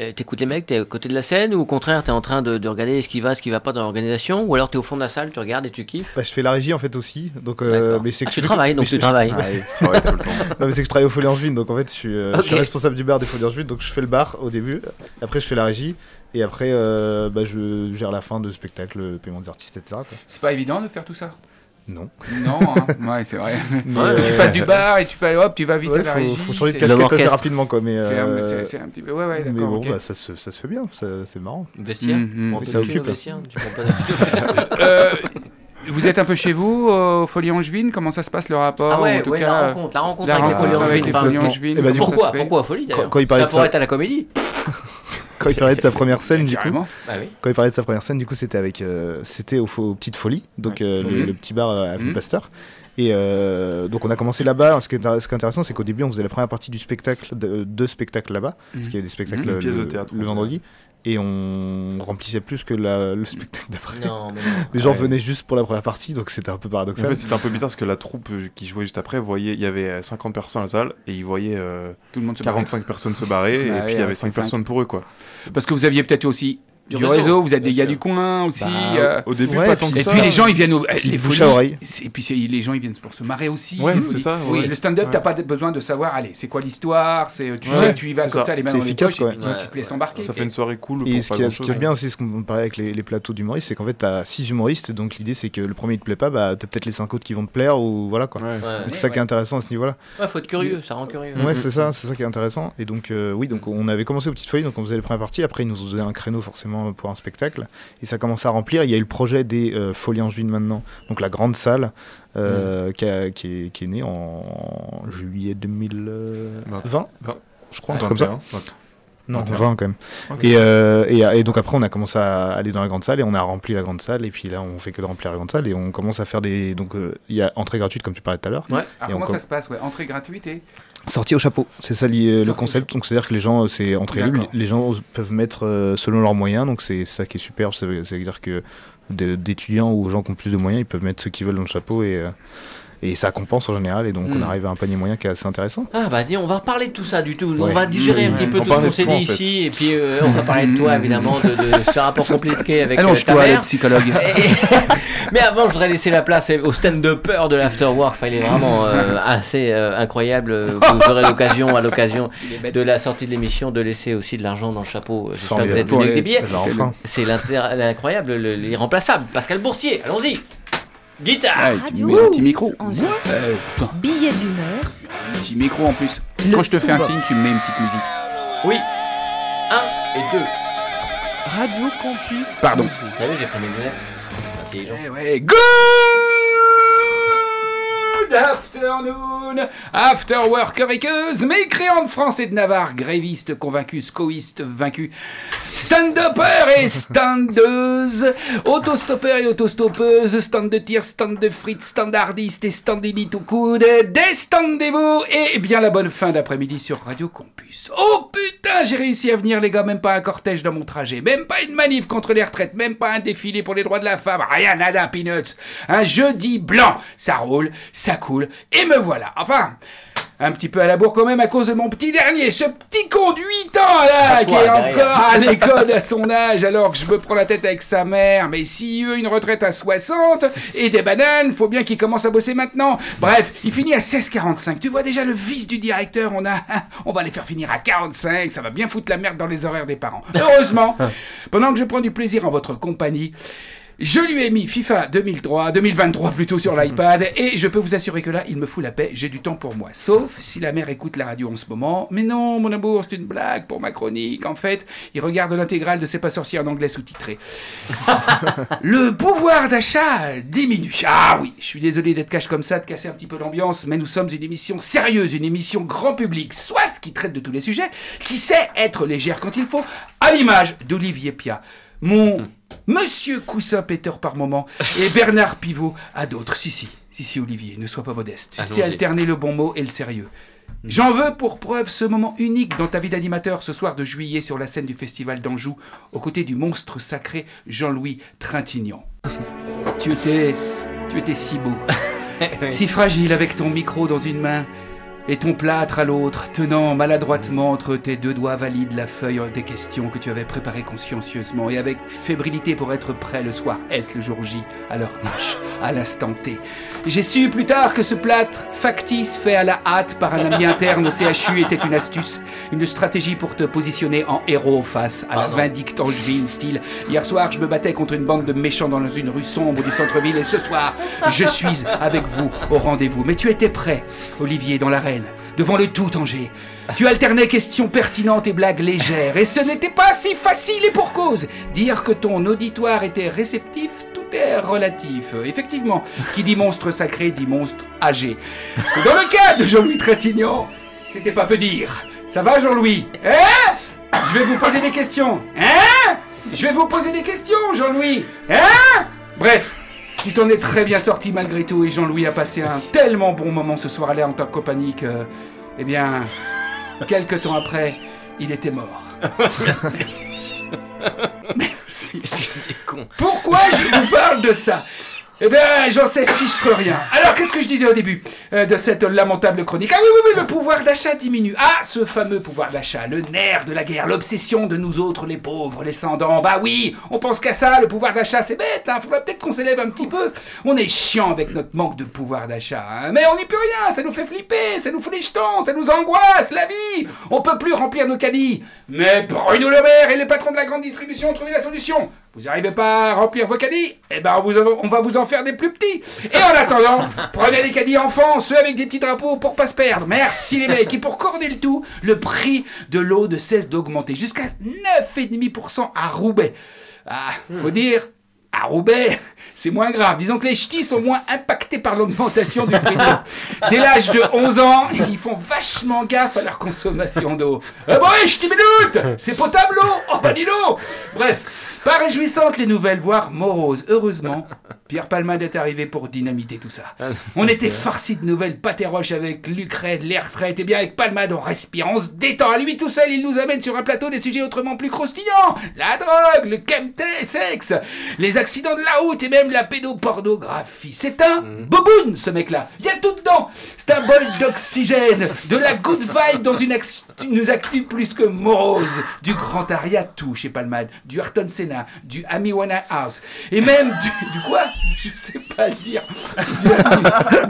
euh, t'écoutes les mecs, t'es à côté de la scène, ou au contraire, t'es en train de, de regarder ce qui va, ce qui va pas dans l'organisation, ou alors t'es au fond de la salle, tu regardes et tu kiffes? Bah, je fais la régie en fait aussi, donc. euh, mais c'est Ah, que tu travailles, donc mais tu je- travailles. Ouais, <laughs> il travaille tout le temps. <laughs> Non, mais c'est que je travaille au Folie Angevine, donc en fait, je suis, euh, je suis Ok. responsable du bar des Folies Angevine, donc je fais le bar au début, après je fais la régie, et après euh, bah, je gère la fin de spectacle, le paiement des artistes, etc. quoi. C'est pas évident de faire tout ça? Non. Non, hein. <laughs> ouais, c'est vrai. Mais, Ouais, Tu euh, passes du bar et tu passes, hop, tu vas vite ouais, à la faut, régie. faut changer de c'est- casquette assez rapidement, quoi. Mais, C'est un, euh, c'est- c'est un petit peu. Ouais, ouais, mais d'accord. bon, ok. bah, ça, se, ça se fait bien, ça- c'est marrant. Vestiaire Mhm. Au vestiaire, tu prends pas d'habitude. <laughs> Euh, vous êtes un peu chez vous, au Folie Angevine? Comment ça se passe le rapport Ah ouais, en tout ouais, cas, la rencontre, la rencontre la avec les rencontre Folies avec Angevines. les enfin, Folies bon. Angevines, Eh ben, du comment coup, ça Pourquoi se fait? Pourquoi Folie d'ailleurs? quand il parlait Ça de pourrait ça- être à la comédie. <laughs> Quand il parlait de sa première scène, du coup. Bah oui. quand il parlait de sa première scène, du coup, c'était avec, euh, c'était au, au Petite Folie, donc Ouais. euh, le, Mhm. le petit bar euh, avec Mhm. le pasteur. Et euh, donc on a commencé là-bas. Ce qui est, intér- ce qui est intéressant, c'est qu'au début, on faisait la première partie du spectacle, de, deux spectacles là-bas, parce qu'il y a des spectacles Mhm. le, de théâtre, le en fait. vendredi, et on remplissait plus que la- le spectacle d'après. Non, mais non. <laughs> Les gens Ouais. venaient juste pour la première partie, donc c'était un peu En paradoxal. fait, c'était un peu bizarre parce que la troupe euh, qui jouait juste après, voyait, il y avait euh, 50 personnes dans la salle et ils voyaient euh, Tout le monde se barre. 45 personnes se barrer Bah et puis il y avait avec 5 cinq. personnes pour eux quoi. Parce que vous aviez peut-être aussi du, Du réseau, réseau, vous êtes des gars du coin aussi. Bah, euh, Au début, Ouais, pas tant que Et ça. puis les gens ils viennent au, les bouche folies, à oreille. Et puis les gens ils viennent pour se marrer aussi. Ouais, Oui, c'est ça, Oui, le stand-up, Ouais. t'as pas besoin de savoir, allez, c'est quoi l'histoire, c'est tu Ouais, sais, tu y vas comme ça, ça. les mains C'est dans les efficace, poches, quoi. et puis tu, Ouais, tu te laisses embarquer. Ça fait une soirée cool. Et ce qui, est, bien aussi, ce qu'on parlait avec les, les plateaux d'humoristes, c'est qu'en fait, t'as six humoristes, donc l'idée c'est que le premier il te plaît pas, bah t'as peut-être les cinq autres qui vont te plaire, ou voilà quoi. C'est ça qui est intéressant à ce niveau-là. Ouais, faut être curieux, ça rend curieux. Ouais, c'est ça, c'est ça qui est intéressant. Et donc, euh, oui, donc on avait commencé aux petites folies, donc on faisait les premières parties. Après, ils nous ont donné un créneau forcément pour un spectacle. Et ça commençait à remplir. Il y a eu le projet des euh, Folies Angevines maintenant, donc la grande salle euh, qui, a- qui est, qui est née en juillet 2020, Vingt. je crois, comme ça. 21. Non, 21. 20 quand même. Et, euh, et, et donc après, on a commencé à aller dans la grande salle et on a rempli la grande salle. Et puis là, on fait que de remplir la grande salle et on commence à faire des. Donc, euh, il y a entrée gratuite, comme tu parlais tout à l'heure. Ouais. Alors Et comment ça se passe? Ouais Entrée gratuite et Sortie au chapeau, c'est ça le concept. Donc c'est-à-dire que les gens, c'est entrée libre, les gens peuvent mettre euh, selon leurs moyens. Donc c'est ça qui est super. Ça veut, ça veut dire que d'étudiants ou gens qui ont plus de moyens, ils peuvent mettre ce qu'ils veulent dans le chapeau et, euh, et ça compense en général. Et donc on Mm. arrive à un panier moyen qui est assez intéressant. Ah bah dis, on va reparler de tout ça du tout. On va digérer un petit peu On tout ce qu'on s'est dit en fait. ici et puis euh, on va parler de toi évidemment, de, de ce rapport compliqué avec euh, ta allonge-toi, le mère. psychologue. <laughs> Et- <laughs> Mais avant, je voudrais laisser la place au stand-upper de l'Afterwork. Il est vraiment euh, assez euh, incroyable. Vous aurez l'occasion, à l'occasion de la sortie de l'émission, de laisser aussi de l'argent dans le chapeau. J'espère que vous êtes venus avec des billets. Enfin, C'est l'incroyable, le- l'irremplaçable. Pascal Boursier, allons-y. Guitare. Ah, tu Radio mets un petit micro. Euh, Billet d'humeur. un petit micro en plus. Le Quand je te fais un signe, tu me mets une petite musique. Oui. Un et deux. Radio Campus. Pardon. Vous savez, j'ai pris mes lunettes. Intelligent. Eh ouais, Good afternoon, after workeriqueuse, mécréante France et de Navarre, gréviste, convaincu, scoïste, vaincu, stand-upper et standeuse, autostoppeur et autostoppeuse, stand de tir, stand de frites, standardiste et standélite au coude, déstandez-vous et bien la bonne fin d'après-midi sur Radio Campus. Oh putain, j'ai réussi à venir les gars, même pas un cortège dans mon trajet, même pas une manif contre les retraites, même pas un défilé pour les droits de la femme, rien, nada, peanuts. Un jeudi blanc, ça roule, ça et me voilà. Enfin, un petit peu à la bourre quand même à cause de mon petit dernier, ce petit con de 8 ans là, À qui toi, est derrière. encore à l'école à son âge alors que je me prends la tête avec sa mère. Mais s'il veut une retraite à 60 et des bananes, faut bien qu'il commence à bosser maintenant. Bref, il finit à 16h45. Tu vois déjà le vice du directeur, on a, <laughs> on va les faire finir à 45, ça va bien foutre la merde dans les horaires des parents. Heureusement, <laughs> pendant que je prends du plaisir en votre compagnie, je lui ai mis FIFA 2003, 2023 plutôt sur <laughs> l'iPad et je peux vous assurer que là, il me fout la paix, j'ai du temps pour moi. Sauf si la mère écoute la radio en ce moment. Mais non, mon amour, c'est une blague pour ma chronique. En fait, il regarde l'intégrale de C'est pas sorcier en anglais sous-titré. <laughs> Le pouvoir d'achat diminue. Ah oui, je suis désolé d'être cash comme ça, de casser un petit peu l'ambiance, mais nous sommes une émission sérieuse, une émission grand public, soit qui traite de tous les sujets, qui sait être légère quand il faut, à l'image d'Olivier Pia. Mon Monsieur Coussin Peter par moment et Bernard Pivot à d'autres. Si, si, si, si, Olivier, ne sois pas modeste. Si, si, alterner le bon mot et le sérieux. J'en veux pour preuve ce moment unique dans ta vie d'animateur ce soir de juillet sur la scène du Festival d'Anjou, aux côtés du monstre sacré Jean-Louis Trintignant. Tu étais. Tu étais si beau, <laughs> si fragile avec ton micro dans une main et ton plâtre à l'autre, tenant maladroitement entre tes deux doigts valides la feuille des questions que tu avais préparées consciencieusement et avec fébrilité pour être prêt le soir S, le jour J, à l'heure H, à l'instant T. J'ai su plus tard que ce plâtre factice fait à la hâte par un ami interne au CHU était une astuce, une stratégie pour te positionner en héros face à la Pardon. vindicte angevine style. Hier soir, je me battais contre une bande de méchants dans une rue sombre du centre-ville et ce soir, je suis avec vous au rendez-vous. Mais tu étais prêt, Olivier, dans l'arène, devant le tout Angers. Tu alternais questions pertinentes et blagues légères, et ce n'était pas si facile et pour cause. Dire que ton auditoire était réceptif, tout est relatif. Effectivement, qui dit monstre sacré dit monstre âgé. Dans le cas de Jean-Louis Trintignant, c'était pas peu dire. Ça va, Jean-Louis? Hein? Je vais vous poser des questions. Hein? Je vais vous poser des questions, Jean-Louis. Hein? Bref, tu t'en es très bien sorti malgré tout et Jean-Louis a passé un tellement bon moment ce soir-là en ta compagnie que, eh bien, quelques temps après, il était mort. <laughs> <laughs> Merci. Pourquoi je vous parle de ça? Eh bien, j'en sais fichtre rien. Alors, qu'est-ce que je disais au début euh, de cette lamentable chronique? Ah oui, oui, oui, le pouvoir d'achat diminue. Ah, ce fameux pouvoir d'achat, le nerf de la guerre, l'obsession de nous autres, les pauvres, les sans-dents. Bah oui, on pense qu'à ça, le pouvoir d'achat, c'est bête, hein. Faudrait peut-être qu'on s'élève un petit peu. On est chiant avec notre manque de pouvoir d'achat, hein. Mais on n'y peut rien, ça nous fait flipper, ça nous fout ça nous angoisse, la vie. On peut plus remplir nos caddies. Mais Bruno Le Maire et les patrons de la grande distribution ont trouvé la solution. Vous n'arrivez pas à remplir vos caddies? Eh ben, on, vous- on va vous en faire des plus petits. Et en attendant, <laughs> prenez les caddies enfants, ceux avec des petits drapeaux pour pas se perdre. Merci les mecs. Et pour corner le tout, le prix de l'eau ne cesse d'augmenter jusqu'à 9,5% à Roubaix. Ah, faut dire, à Roubaix, c'est moins grave. Disons que les ch'tis sont moins impactés par l'augmentation du prix de l'eau. Dès l'âge de 11 ans, ils font vachement gaffe à leur consommation d'eau. Ah bon, ouais, ch'ti minute C'est potable l'eau Oh, bah dis donc Bref, pas réjouissantes les nouvelles, voire moroses. Heureusement, Pierre Palmade est arrivé pour dynamiter tout ça. On était farcis de nouvelles patéroches avec l'Ukraine, les retraites, et bien avec Palmade on respire, on se détend. À lui tout seul, il nous amène sur un plateau des sujets autrement plus croustillants. La drogue, le chemté, sexe, les accidents de la route et même la pédopornographie. C'est un boboon ce mec-là. Il y a tout dedans. C'est un bol d'oxygène, de la good vibe dans une, ex- une actu plus que morose. Du grand aria tout chez Palmade, du Ayrton Senna, du Amy Winehouse et même du, du quoi? <laughs> Je sais pas le dire.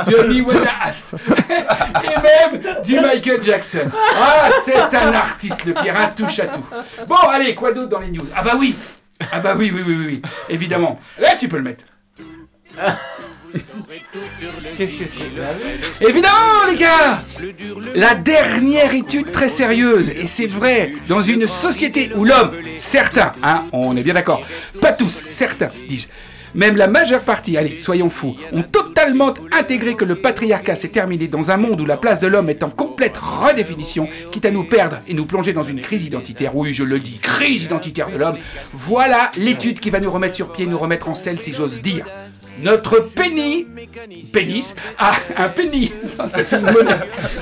Du, Amy Winehouse et même du Michael Jackson. Ah, c'est un artiste le pire, un touche à tout. Bon, allez, quoi d'autre dans les news? Ah bah oui. Ah bah oui, oui, oui, oui, oui. évidemment. Là, tu peux le mettre. Qu'est-ce que c'est? Évidemment, les gars La dernière étude très sérieuse, et c'est vrai, dans une société où l'homme, certains, hein, on est bien d'accord, pas tous, certains, dis-je, même la majeure partie, allez, soyons fous, ont totalement intégré que le patriarcat s'est terminé dans un monde où la place de l'homme est en complète redéfinition, quitte à nous perdre et nous plonger dans une crise identitaire. Oui, je le dis, crise identitaire de l'homme. Voilà l'étude qui va nous remettre sur pied, nous remettre en selle, si j'ose dire. Notre pénis, pénis, ah, un pénis, ça c'est une monnaie.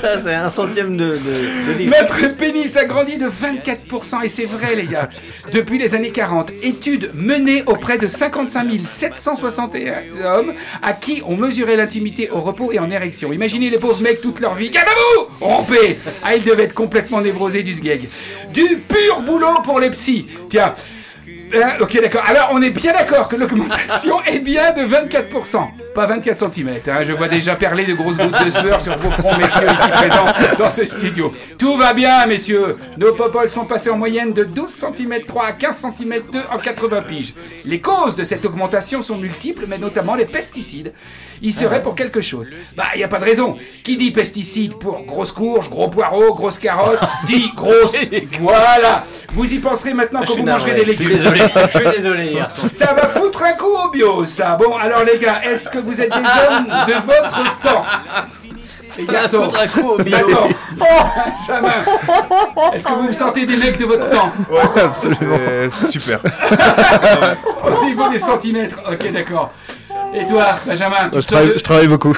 Ça, c'est un centième de, de, de livre. Notre pénis a grandi de 24%, et c'est vrai les gars. Depuis les années 40, études menées auprès de 55 761 hommes à qui on mesurait l'intimité au repos et en érection. Imaginez les pauvres mecs toute leur vie. Calmez-vous Rompez Ah, ils devaient être complètement névrosés du sgeg. Du pur boulot pour les psys. Tiens. Euh, ok, d'accord. Alors, on est bien d'accord que l'augmentation <laughs> est bien de 24%. Pas 24 cm. Je vois déjà perler de grosses gouttes de sueur sur vos fronts, messieurs, ici présents dans ce studio. Tout va bien, messieurs. Nos popoles sont passés en moyenne de 12 cm 3 à 15 cm 2 en 80 piges. Les causes de cette augmentation sont multiples, mais notamment les pesticides. Il serait pour quelque chose. Bah, il n'y a pas de raison. Qui dit pesticides pour grosse courge, gros poireau, grosse carotte, <laughs> dit grosse. Voilà. Vous y penserez maintenant Je quand vous mangerez des Je suis légumes. désolé, <laughs> je suis désolé. Ça va foutre un coup au bio, ça. Bon, alors les gars, est-ce que vous êtes des hommes de votre temps? C'est garçon. un coup au bio. D'accord. Oh, Est-ce que vous vous sentez des mecs de votre temps? Absolument. C'est super. <laughs> Au niveau des centimètres. Ok, d'accord. Et toi, Benjamin tu Je travaille, de- je travaille beaucoup.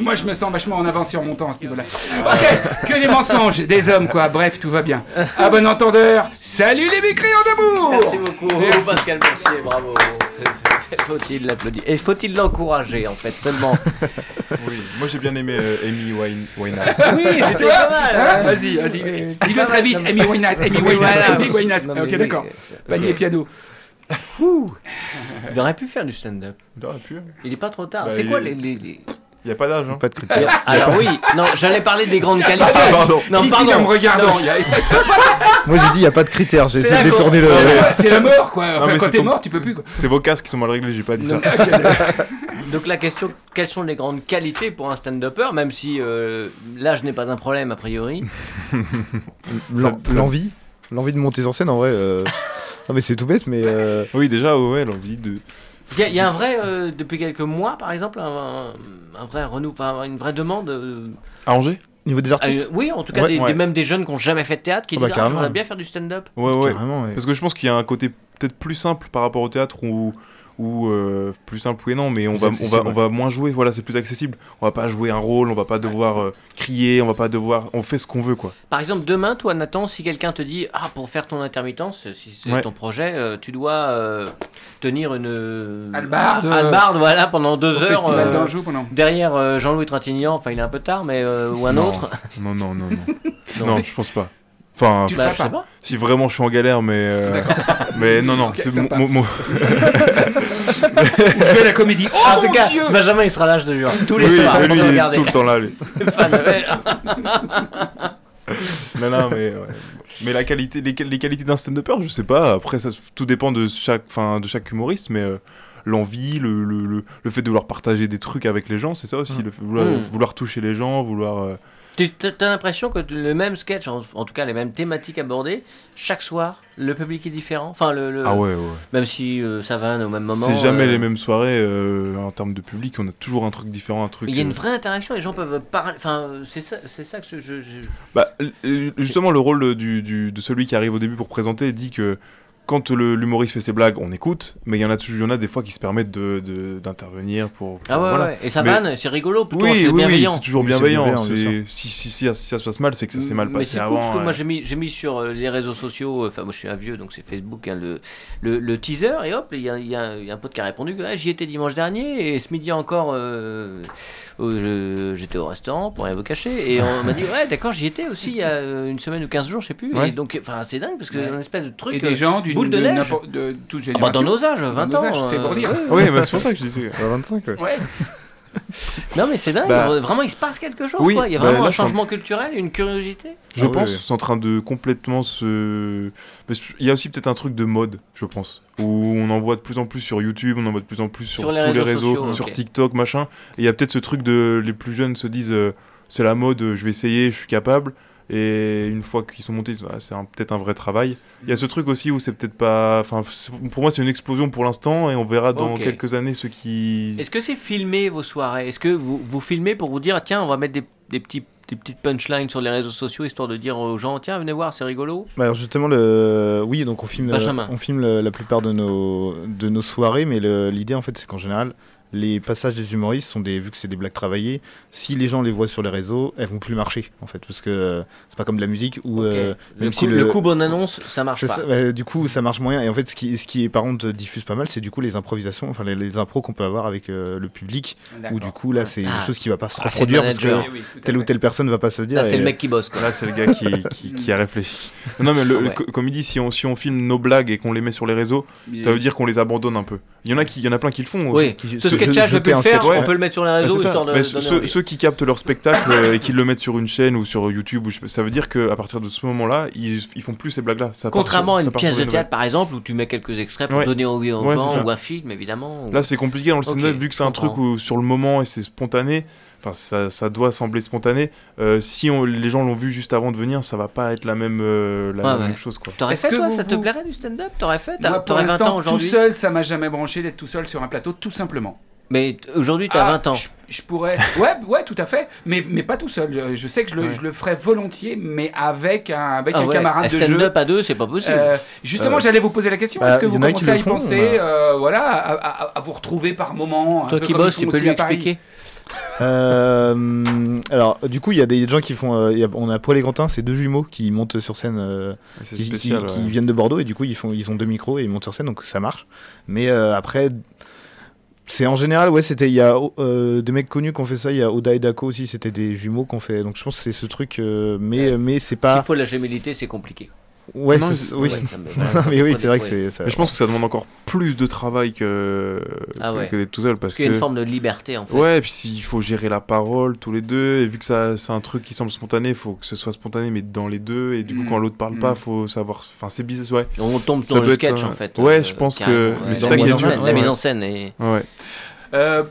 Moi, je me sens vachement en avance sur mon temps à ce niveau-là. Ok, que des mensonges, des hommes, quoi. Bref, tout va bien. À bon entendeur, salut les mécréants d'amour Merci beaucoup, Merci. Pascal Mercier, bravo. Faut-il l'applaudir? Et faut-il l'encourager, en fait, seulement? Oui. Moi j'ai bien aimé euh, Amy Wine Winehouse. Oui, c'était pas mal. Hein hein. Vas-y, vas-y. Dis-le très vite. Amy Winehouse, Amy Winehouse, voilà. Amy Winehouse. Ok, d'accord. Panier et piano. Il aurait pu faire du stand-up. Il aurait pu. Il est pas trop tard. Bah, C'est il quoi est- les. les, les- Il y a pas d'âge. Hein. Pas de critères. Alors oui, non, j'allais parler des grandes qualités. d'âge. Pardon. Non, pardon. en me regardant il y a- <laughs> Moi j'ai dit il n'y a pas de critères, j'ai essayé de détourner le. C'est la mort, quoi. Enfin, mais quand c'est t'es ton- mort, tu peux plus. quoi. C'est vos casques qui sont mal réglés. J'ai pas dit ça. <laughs> Non. Donc la question, quelles sont les grandes qualités pour un stand-upper, même si euh, l'âge n'est pas un problème a priori? L'envie L'envie de monter sur scène en vrai. euh, Non mais c'est tout bête mais. euh, Oui, déjà, ouais, l'envie de. Il y, a- il y a un vrai, euh, depuis quelques mois par exemple, un, un- vrai renou, enfin une vraie demande. euh, À Angers Au niveau des à artistes oui, en tout cas, Ouais. des, Ouais. des- même des jeunes qui n'ont jamais fait de théâtre qui Ah bah, disent ah, j'aimerais bien faire du stand-up. Ouais, ouais. Parce que je pense qu'il y a un côté peut-être plus simple par rapport au théâtre où, ou euh, plus simple oui et non mais on va, on, va, on va moins jouer voilà c'est plus accessible on va pas jouer un rôle on va pas devoir euh, crier on va pas devoir on fait ce qu'on veut quoi Par exemple, demain, toi, Nathan, si quelqu'un te dit Ah, pour faire ton intermittence, si c'est Ouais. ton projet, euh, tu dois euh, tenir une. Albarde, Albarde, voilà, pendant deux heures. euh, d'Anjou pendant. derrière euh, Jean-Louis Trintignant, enfin, il est un peu tard, mais. euh, ou un Non. autre. non non non non <laughs> Non. non je pense pas enfin Tu Bah, je sais pas. si vraiment je suis en galère mais euh, <laughs> mais non non c'est mon- <laughs> Je vais la comédie. Oh en mon tout cas, dieu Benjamin, il sera là, je te jure. Tous les oui, soirs, lui il est tout le temps là lui. <laughs> Non, non, mais, ouais. mais la qualité, les, les qualités d'un stand-upper, je sais pas. Après, ça, tout dépend de chaque, fin, de chaque humoriste, mais euh, l'envie, le, le, le, le fait de vouloir partager des trucs avec les gens, c'est ça aussi. Le vouloir, Mm. vouloir toucher les gens, vouloir. euh, Tu as l'impression que le même sketch, en, en tout cas les mêmes thématiques abordées, chaque soir, le public est différent? Enfin, le, le- Ah ouais, ouais. même si euh, ça va au même moment. C'est jamais euh, les mêmes soirées euh, en termes de public. On a toujours un truc différent, un truc. Il y a une vraie interaction, les gens peuvent parler. Enfin, c'est ça, c'est ça que je. je- Bah, justement, le rôle du, du- de celui qui arrive au début pour présenter dit que quand le- l'humoriste fait ses blagues, on écoute, mais il y en a toujours, il y en a des fois qui se permettent de de- d'intervenir pour, pour- Ah ouais, voilà. ouais. Et ça Mais- vanne, c'est rigolo, plutôt, Oui, c'est oui, oui, bienveillant. c'est toujours Oui, c'est bienveillant. bienveillant, si, si, si, si ça se passe mal, c'est que ça s'est mal Mais passé c'est fou avant. parce que ouais. moi j'ai mis, j'ai mis sur euh, les réseaux sociaux, euh, enfin moi je suis un vieux donc c'est Facebook, hein, le, le, le teaser et hop, il y a, il y a- il y a un pote qui a répondu que ah, j'y étais dimanche dernier et ce midi encore euh, euh, j'étais au restaurant pour rien vous cacher et on m'a dit ouais d'accord j'y étais aussi il y a euh, une semaine ou 15 jours je sais plus Ouais. et donc enfin c'est dingue parce que Ouais. un espèce de truc Et euh, des gens d'une boule de de neige. de toute ah génération. bah, dans nos âges 20 nos ans âges, c'est pour euh, dire. ouais, Oui, mais c'est pour ça que je disais. À 25, ouais. <laughs> Non mais c'est dingue Bah, vraiment il se passe quelque chose oui, quoi. il y a bah, vraiment là, un changement culturel une curiosité Je Ah pense oui. c'est en train de complètement se. Il y a aussi peut-être un truc de mode, je pense, où on en voit de plus en plus sur YouTube, on en voit de plus en plus sur, Sur les tous les réseaux sociaux, sur ok. TikTok, machin. Et il y a peut-être ce truc de les plus jeunes se disent euh, c'est la mode, je vais essayer, je suis capable. Et une fois qu'ils sont montés, Ah, c'est peut-être un vrai travail. Il y a ce truc aussi où c'est peut-être pas. Enfin, pour moi, c'est une explosion pour l'instant, et on verra dans quelques années ceux qui. Est-ce que c'est filmé vos soirées? Est-ce que vous, vous filmez pour vous dire tiens on va mettre des, des petits des petites punchlines sur les réseaux sociaux histoire de dire aux gens tiens venez voir c'est rigolo? Bah alors justement, le... oui, donc on filme, Benjamin. on filme la plupart de nos, de nos soirées, mais l'idée en fait, c'est qu'en général, les passages des humoristes sont des, vu que c'est des blagues travaillées, si les gens les voient sur les réseaux, elles vont plus marcher en fait, parce que euh, c'est pas comme de la musique où euh, le, même coup, si le... le- coup bonne annonce ça marche pas ça, bah, du coup, ça marche moyen. Et en fait, ce qui, ce qui par contre diffuse pas mal, c'est du coup les improvisations, enfin les, les impros qu'on peut avoir avec euh, le public, où du coup là, c'est Ah. une chose qui va pas se Ah, le reproduire parce que telle ou telle personne va pas se dire. là c'est et- le mec qui bosse quoi. Là, c'est le gars qui, <laughs> qui, qui a réfléchi. Non, mais le- Ouais. co- comme il dit, si on, si on filme nos blagues et qu'on les met sur les réseaux, ça veut dire qu'on les abandonne un peu. Il y en a, qui, il y en a plein qui le font. oui qui- ce sketch-là je peux le faire ouais. on peut le mettre sur les réseaux histoire de ceux, qui captent leur spectacle euh, et qui le mettent sur une chaîne ou sur YouTube, ça veut dire qu'à partir de ce moment-là, ils, ils font plus ces blagues-là. Part Contrairement à une pièce de théâtre par exemple où tu mets quelques extraits pour Ouais. donner envie aux Ouais, gens ou un film évidemment ou-. Là, c'est compliqué dans le stand-up vu que c'est un truc où sur le moment et c'est spontané. Enfin, ça, ça doit sembler spontané. Euh, si on- les gens l'ont vu juste avant de venir, ça va pas être la même, euh, la Ouais, même ouais. chose, quoi. T'aurais fait que toi vous- ça te vous- plairait du stand-up? T'aurais fait Moi, pour T'aurais 20 ans l'instant, tout seul, ça m'a jamais branché d'être tout seul sur un plateau, tout simplement. Mais aujourd'hui t'as Ah, 20 ans Je, je pourrais. <laughs> Ouais, ouais, tout à fait. Mais, mais pas tout seul. Je- Je sais que je le, Ouais. je le ferais volontiers, mais avec un, avec Ah un ouais, camarade de jeu. stand-up à deux c'est pas possible Euh, justement, Euh, j'allais vous poser la question. bah, Est-ce que vous commencez à y font, penser, euh, voilà, à, à- à vous retrouver par moment, toi qui bosses tu peux lui expliquer Euh, alors, du coup, il y a des gens qui font. euh, il y a- on a Paul et Quentin, c'est deux jumeaux qui montent sur scène, euh, C'est qui, spécial. qui- ouais. qui viennent de Bordeaux et du coup, ils font, ils ont deux micros et ils montent sur scène, donc ça marche. Mais euh, après, c'est en général, ouais, c'était il y a euh, des mecs connus qui ont fait ça. Il y a Oda et Dako aussi, c'était des jumeaux qui ont fait. Donc je pense que c'est ce truc, euh, mais mais c'est s'il pas. faut la gémilité c'est compliqué Ouais, Non, c'est- oui. Ouais, non, mais <laughs> Non, voilà, mais oui, faut c'est vrai que c'est. ça- Mais je pense que ça demande encore plus de travail que, Ah que- ouais. que d'être tout seul. Parce qu'il y a que... une forme de liberté en fait. Ouais, et puis s'il faut gérer la parole tous les deux, et vu que ça c'est un truc qui semble spontané, il faut que ce soit spontané, mais dans les deux, et du coup, Mm. quand l'autre parle Mm. pas, faut savoir. Enfin, c'est bizarre, ouais. On tombe dans le sketch un- en fait. Ouais, euh, je pense que- mais c'est La ça qui est mise en dur, scène, La mise en scène est. Ouais. Euh,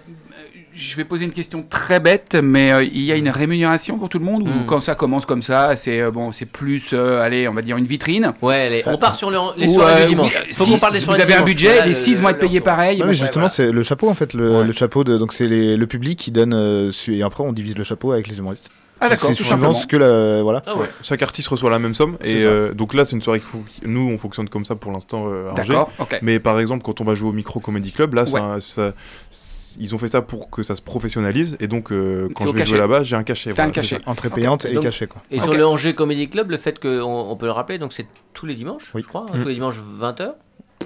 je vais poser une question très bête, mais euh, il y a une rémunération pour tout le monde ou Mm. quand ça commence comme ça, c'est euh, bon, c'est plus, euh, allez, on va dire une vitrine? Ouais, les- on part sur le- les Ou, soirées euh, du dimanche. oui, Faut si qu'on parle des vous soirées du avez un dimanche. budget, Voilà, les le- 6 vont être le- payés le- pareil. Mais ouais, justement, voilà. c'est le chapeau en fait, le, Ouais. le chapeau de donc c'est les- le public qui donne euh, su- et après on divise le chapeau avec les humoristes. Ah d'accord, C'est tout suivant simplement. ce que la. Voilà. Ah ouais. Chaque artiste reçoit la même somme. C'est Et ça. euh, donc là, c'est une soirée qui fou- nous, on fonctionne comme ça pour l'instant euh, à Angers. D'accord, ok. Mais par exemple, quand on va jouer au Micro Comedy Club, là, Ouais. ça- ça- c- ils ont fait ça pour que ça se professionnalise. Et donc, euh, quand je vais cachet. jouer là-bas, j'ai un cachet. T'as un voilà, c'est cachet. Entrée payante et Donc- cachet, quoi. Et sur le Angers Comedy Club, le fait qu'on on peut le rappeler, donc c'est tous les dimanches, Oui. je crois, hein, Mm. tous les dimanches 20h.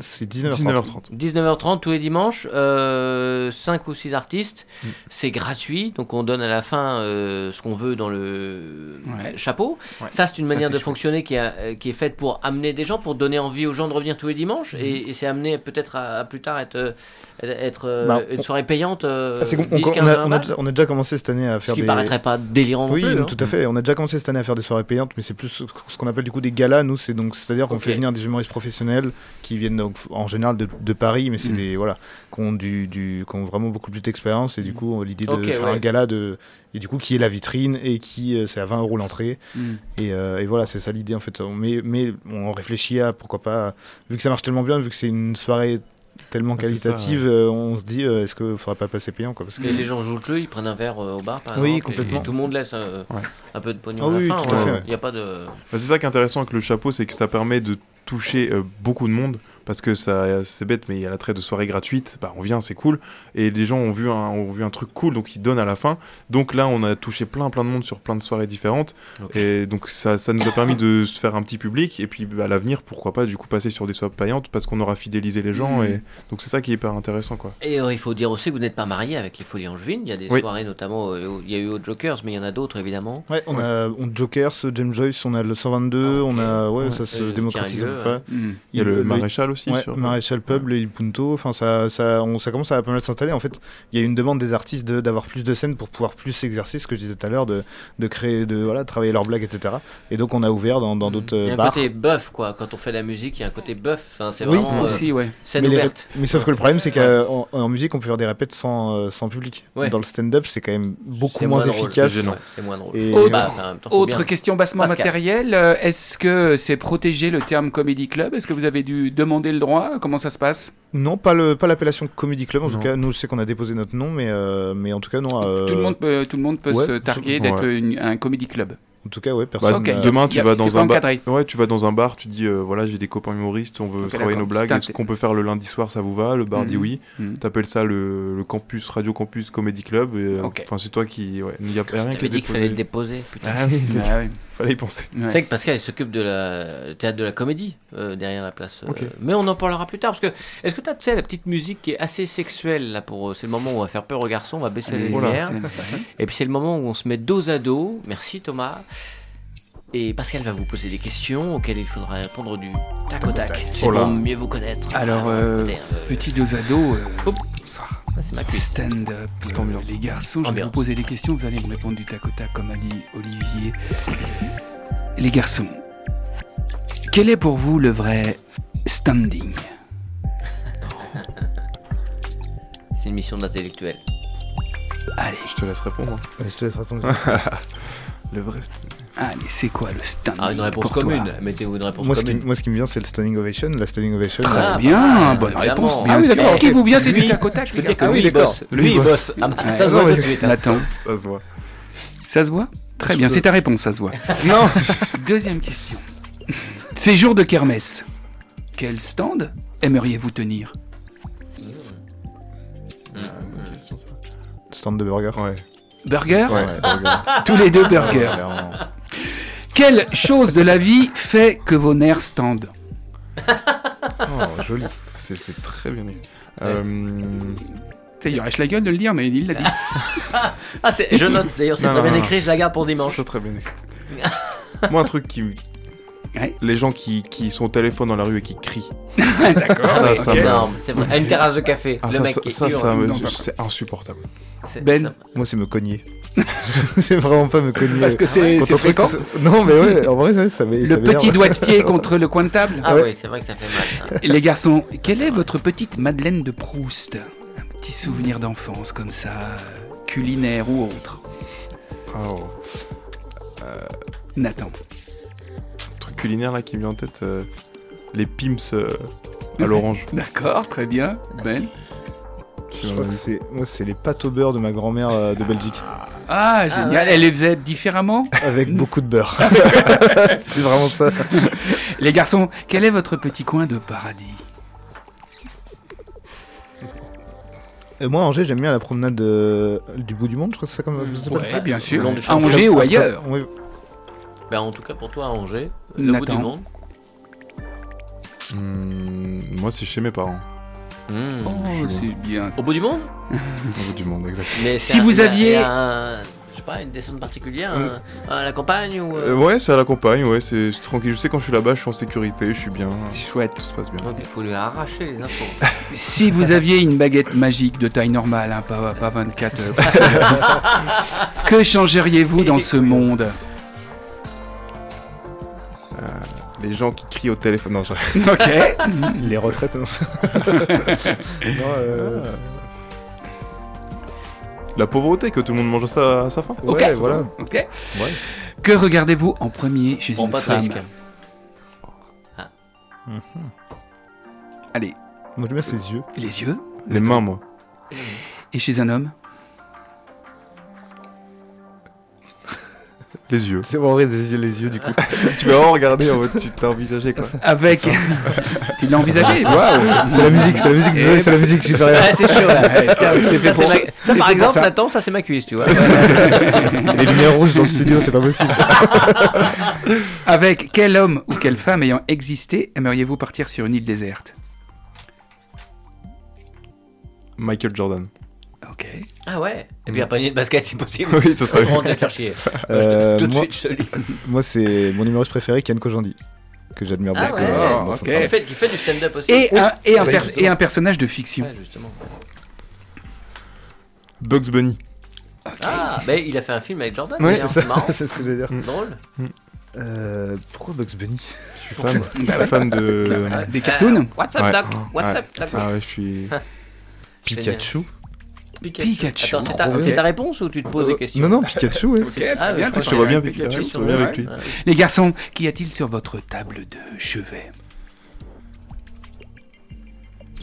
C'est 19h30. 19h30. 19h30 tous les dimanches, 5 ou 6 artistes, Mm. c'est gratuit, donc on donne à la fin euh, ce qu'on veut dans le Ouais. chapeau. Ouais. Ça c'est une manière de chouette. fonctionner qui, a- euh, qui est faite pour amener des gens, pour donner envie aux gens de revenir tous les dimanches, Mm. et, et c'est amené peut-être à, à plus tard être, euh, être euh, Bah, une on- soirée payante. euh, Ah, on, 10, on 15, a, 20 on, a déjà, on a déjà commencé cette année à ce faire qui des. paraîtrait pas délirant Oui, non plus. hein. tout à fait. On a déjà commencé cette année à faire des soirées payantes, mais c'est plus ce ce qu'on appelle du coup des galas. Nous, c'est donc c'est-à-dire qu'on fait venir des humoristes professionnels qui viennent donc en général de, de Paris, mais c'est Mm. des voilà, qui ont du, du qui ont vraiment beaucoup plus d'expérience et du coup l'idée de Ok, faire ouais. un gala de et du coup qui est la vitrine et qui euh, c'est à 20 euros l'entrée Hmm. et, euh, et voilà c'est ça l'idée en fait. On- Mais mais on réfléchit à pourquoi pas vu que ça marche tellement bien, vu que c'est une soirée tellement Ah, ça, qualitative, euh, on se dit euh, est-ce qu'il faudrait pas passer payant quoi parce que Et les gens jouent le jeu, ils prennent un verre euh, au bar par Oui, exemple, complètement. Et, tout le monde laisse euh, Ouais. un peu de pognon Ah à la oui, fin. tout à hein. fait, ouais. Il n'y a pas de. Bah, c'est ça qui est intéressant avec le chapeau, c'est que ça permet de toucher euh, beaucoup de monde. Parce que ça, c'est bête, mais il y a l'attrait de soirée gratuite. Bah, on vient, c'est cool. Et les gens ont vu, un, ont vu un truc cool, donc ils donnent à la fin. Donc là, on a touché plein, plein de monde sur plein de soirées différentes. Et donc ça, ça nous a permis de se faire un petit public. Et puis bah, à l'avenir, pourquoi pas, du coup, passer sur des soirées payantes parce qu'on aura fidélisé les gens. Mhm. Et donc c'est ça qui est hyper intéressant, quoi. Et euh, il faut dire aussi que vous n'êtes pas marié avec les Folies Angevines. Il y a des Oui. soirées, notamment, euh, il y a eu au Jokers, mais il y en a d'autres évidemment. Ouais, on a on Jokers, James Joyce, on a le 122, Ah, on a ouais, Ouais. ça se Euh, démocratise. Hmm. Il y a le, maréchal aussi. Ouais, sur... Maréchal Pub, le Il Punto, enfin ça, ça, on, ça commence à pas mal s'installer. En fait, il y a une demande des artistes de- d'avoir plus de scènes pour pouvoir plus s'exercer, ce que je disais tout à l'heure, de, de créer, de voilà, travailler leurs blagues, etc. Et donc on a ouvert dans dans d'autres Il y a euh, un bars. côté buff, quoi. Quand on fait la musique, il y a un côté buff. Enfin, c'est Oui, vraiment euh, Aussi, ouais. scène Mais, ouverte. mais sauf que le problème, c'est qu'en en musique, on peut faire des répètes sans, euh, sans public. Ouais. Dans le stand-up, c'est quand même beaucoup moins, efficace. c'est. Ouais, moins drôle. Et- Autre- Bah, temps, Autre question bassement Pascal. euh, est-ce que c'est protégé le terme Comedy Club? Est-ce que vous avez dû demander le droit? Comment ça se passe? Non, pas le, pas l'appellation Comedy Club. En tout cas, nous, je sais qu'on a déposé notre nom, mais, euh, mais en tout cas, non. euh, tout, le monde peut, tout le monde peut ouais, se targuer d'être ouais. un Comedy Club. En tout cas, ouais, Bah, personne. Ok. n'a- Demain, Y tu a- vas dans un bar. Ouais, tu vas dans un bar, tu dis euh, voilà, j'ai des copains humoristes, on veut travailler nos blagues. Est-ce qu'on peut faire le lundi soir, ça vous va? Le bar dit Mhm. oui. Mhm. T'appelles ça le, le campus Radio Campus Comedy Club. euh. Enfin, c'est toi qui. Ouais, il y a rien qui est dit qu'il fallait le déposé. déposer. putain. Ah oui, Ah ouais. Fallait y penser. Ouais. C'est vrai que Pascal il s'occupe de la théâtre de la comédie euh, derrière la place. euh. Mais on en parlera plus tard parce que est-ce que tu as tu sais, la petite musique qui est assez sexuelle là pour euh, c'est le moment où on va faire peur aux garçons, on va baisser les Allez, lumières c'est- et puis c'est le moment où on se met dos à dos. Merci Thomas. Et Pascal va vous poser des questions auxquelles il faudra répondre du tac au tac. C'est Oh là. pour mieux vous connaître. Alors, euh, Petit dos à dos. euh, Hop. Ça c'est ma cuisse. Stand-up, euh, ambiance. les garçons, je vais Ambiance. vous poser des questions, vous allez me répondre du tac au tac comme a dit Olivier. Les garçons, quel est pour vous le vrai standing? C'est une mission d'intellectuel. Allez, Je te laisse répondre. hein. Ouais, Je te laisse répondre. <laughs> Le vrai. c'est- allez, c'est quoi le standing Ah une réponse commune. Mettez-vous une réponse moi, ce qui, commune. moi, ce qui me vient, c'est le standing ovation. La standing ovation. Très Ah, bien, bah, bonne évidemment. réponse, bien Ah oui, sûr. d'accord, Ce qui vous vient, c'est du Lui, tac au tac, Je peux dire que. Ah oui, lui il bosse. Lui, il bosse. Ah bah, ça se voit tout de suite. Ça se voit. ça se voit Très bien, c'est ta réponse, ça se voit. <laughs> Non Deuxième question. Ces jours de kermesse, quel stand aimeriez-vous tenir? Mmh. Bonne question, ça. Stand de burger. Ouais. Burger Ouais, burger. <laughs> Tous les deux burgers. Quelle chose de la vie fait que vos nerfs standent <laughs> Oh, joli. C'est très bien. Euh, il aurait la gueule de le dire, mais il l'a dit. <laughs> Ah, je note d'ailleurs, c'est très bien écrit, je la garde pour dimanche. C'est très bien écrit. Moi, un truc qui. Ouais. Les gens qui, qui sont au téléphone dans la rue et qui crient. D'accord. Ça, énorme, c'est vrai. À une terrasse de café, Ah, le ça, mec ça, qui ça, c'est insupportable. Ben. ça- Moi, c'est me cogner. <laughs> c'est vraiment pas me cogner. Parce que c'est fréquent. Non, mais ouais, en vrai, ça, ça Le petit doigt de pied contre le coin de table. Ah Ouais. oui, c'est vrai que ça fait mal. ça. Les garçons, quelle est votre petite Madeleine de Proust? Un petit souvenir d'enfance comme ça, culinaire ou autre Oh. Nathan. Un truc culinaire là qui me vient en tête. euh, les pims euh, à l'orange. D'accord, très bien. Ben Je crois que c'est moi, c'est les pâtes au beurre de ma grand-mère euh, de Belgique. Ah, génial. ouais. Elle les faisait différemment Avec beaucoup de beurre. <laughs> c'est vraiment ça. <laughs> Les garçons, quel est votre petit coin de paradis Et moi, à Angers, j'aime bien la promenade euh, du bout du monde, je crois que c'est ça comme ça s'appelle. Ouais, bien sûr. long du À. Angers ou ailleurs Oui. Ben, en tout cas, pour toi, à Angers, le bout Nathan. du monde. Hmm, moi, c'est chez mes parents. Hmm. Oh, c'est bien. Au bout du monde <laughs> Au bout du monde, exactement. Mais Si un- vous aviez- un- je sais pas, une descente particulière un- à la campagne ou. Euh, euh, ouais, c'est à la campagne, ouais, c'est tranquille. Je sais quand je suis là-bas, je suis en sécurité, je suis bien. Chouette. Tout se passe bien. donc il faut lui arracher les infos. <laughs> Si vous aviez une baguette magique de taille normale, hein, pas, pas 24, euh, <laughs> que changeriez-vous dans ce monde? Les gens qui crient au téléphone. Non, je- <laughs> Ok. <laughs> Les retraites. non. <laughs> Non, euh, La pauvreté, que tout le monde mange ça à sa faim. Ok. Ouais, voilà. Ok. Ouais. Que regardez-vous en premier chez une pas de femme risque. Allez, Moi, j'aime bien ses yeux. les yeux. Les mains, moi. Et chez un homme Les yeux. C'est vrai, des yeux, les yeux, du coup. <laughs> tu vas vraiment regarder en mode, tu t'es envisagé quoi. Avec. <laughs> tu l'as envisagé Waouh C'est la musique, c'est la musique, désolé, c'est la musique, j'y peux rien. Ouais, c'est chaud là. Ça, c'est ça, pour- c'est ma- ça, c'est par exemple, ça. Nathan, ça c'est ma cuisse, tu vois. <laughs> Les lumières rouges dans le studio, c'est pas possible. Avec quel homme ou quelle femme ayant existé aimeriez-vous partir sur une île déserte? Michael Jordan. Ok. Ah ouais. Et puis un panier de basket si possible. <laughs> Oui, ce serait Vraiment de te faire chier. <laughs> Euh, Tout de moi, suite, je te le dis. moi, c'est mon humoriste préféré, Ken Kojandi. Que j'admire Ah beaucoup. ouais. euh, dans Ok. son Qui travail. fait, qui fait du stand-up aussi. Et, un, et, un Ouais, et un personnage de fiction. Ouais, justement. Bugs Bunny. Ah, mais il a fait un film avec Jordan. Ouais, d'ailleurs, c'est ça. marrant. <laughs> c'est ce que j'allais dire. Drôle. Euh, pourquoi Bugs Bunny? Je suis fan. Je Bah suis fan de. Ah, Des cartoons Euh, What's up, Ouais. Doc What's Ouais. up, Doc Ah ouais, je suis. Pikachu Pikachu. Attends, c'est ta, c'est ta réponse ou tu te poses des questions? Non, non, Pikachu, ouais. Ah, bien, je tu te vois bien, Pikachu. Pikachu, je te vois bien avec lui. Les garçons, qu'y a-t-il sur votre table de chevet?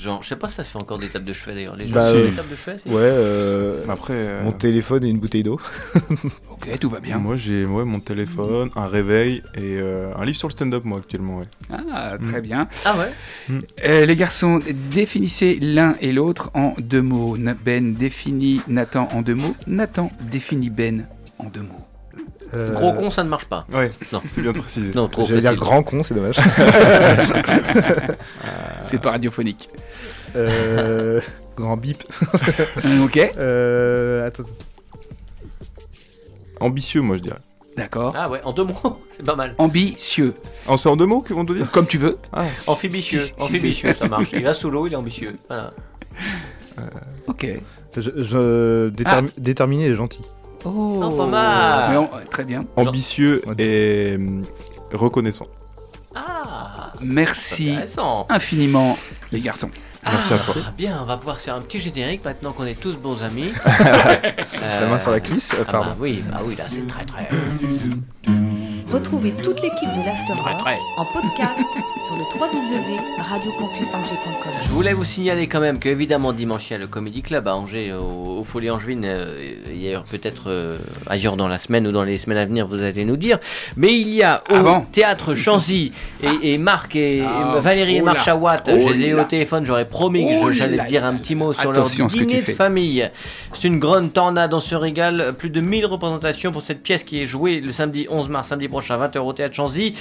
Genre, je sais pas si ça se fait encore des tables de chevet d'ailleurs. Les gens Bah, euh, des tables de chevet Ouais, euh, Après. euh, mon téléphone et une bouteille d'eau. <laughs> Ok, tout va bien. Moi, j'ai ouais, mon téléphone, un réveil et euh, un livre sur le stand-up, moi, actuellement. Ouais. Ah, très Mm. bien. Ah ouais Euh, les garçons, définissez l'un et l'autre en deux mots. Ben définit Nathan en deux mots. Nathan définit Ben en deux mots. Euh, Gros con, ça ne marche pas. Ouais, Non. c'est bien précisé. Non, trop J'allais dire grand con, c'est dommage. <laughs> <laughs> C'est pas radiophonique. Euh, grand bip. <laughs> ok, Euh, attends. Ambitieux, moi, je dirais. d'accord. Ah ouais, en deux mots, <laughs> c'est pas mal. Ambitieux, Ah, c'est en deux mots qu'on doit dire comme tu veux. Ah, <laughs> Amphibitieux, Si, si, si, amphibitieux, ça marche. Il va sous l'eau, il est ambitieux. Voilà. Ok. Je, je- détermi- déterminé et gentil. Oh, Oh, pas mal. Mais on- Très bien. ambitieux et hum, reconnaissant. Ah, Merci infiniment, les garçons. Merci ah, à toi. Bien, on va pouvoir faire un petit générique maintenant qu'on est tous bons amis. <laughs> La main sur la clisse, euh, Ah pardon. bah oui, bah oui, là c'est très très. Retrouvez toute l'équipe de très. en podcast <laughs> sur le www.radiocampusangers.com. Je voulais vous signaler quand même que évidemment dimanche il y a le Comedy Club à Angers au, au Folie Angevine euh, peut-être euh, ailleurs dans la semaine ou dans les semaines à venir vous allez nous dire mais il y a au Ah bon théâtre Chanzy et, et Marc et, Ah, et Valérie et oh Marc. Chawat Oh je les ai au téléphone j'aurais promis que Oh j'allais dire un petit mot sur Attention leur dîner de famille c'est une grande tornade on se régale plus de 1000 représentations pour cette pièce qui est jouée le samedi 11 mars samedi prochain à 20h au théâtre Chanzy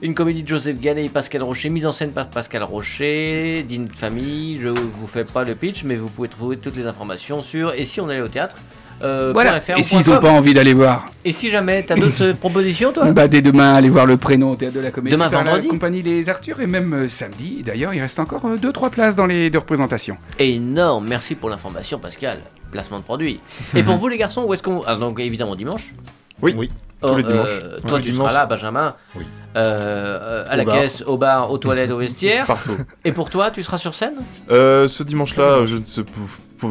une comédie de Joseph Gallet et Pascal Rocher, mise en scène par Pascal Rocher, dîner de famille. Je vous fais pas le pitch, mais vous pouvez trouver toutes les informations sur et si on allait au théâtre. euh, Voilà. Et s'ils n'ont pas envie d'aller voir Et si jamais, t'as d'autres euh, propositions, toi <laughs> Bah dès demain, allez voir le prénom au théâtre de la comédie. Demain, par vendredi La compagnie Les Arthurs et même euh, samedi. D'ailleurs, il reste encore 2-3 places dans les deux représentations. Énorme, merci pour l'information, Pascal. Placement de produit. Et pour <laughs> vous, les garçons, où est-ce qu'on. Ah, donc évidemment dimanche. Oui. Oui. Oh, les dimanches. euh, toi, Ouais, tu dimanche. seras là, Benjamin. Oui. Euh, euh, à Au la bar. caisse, au bar, aux toilettes, au vestiaire. Partout. Et pour toi, tu seras sur scène? Euh, ce dimanche-là, je ne sais pas.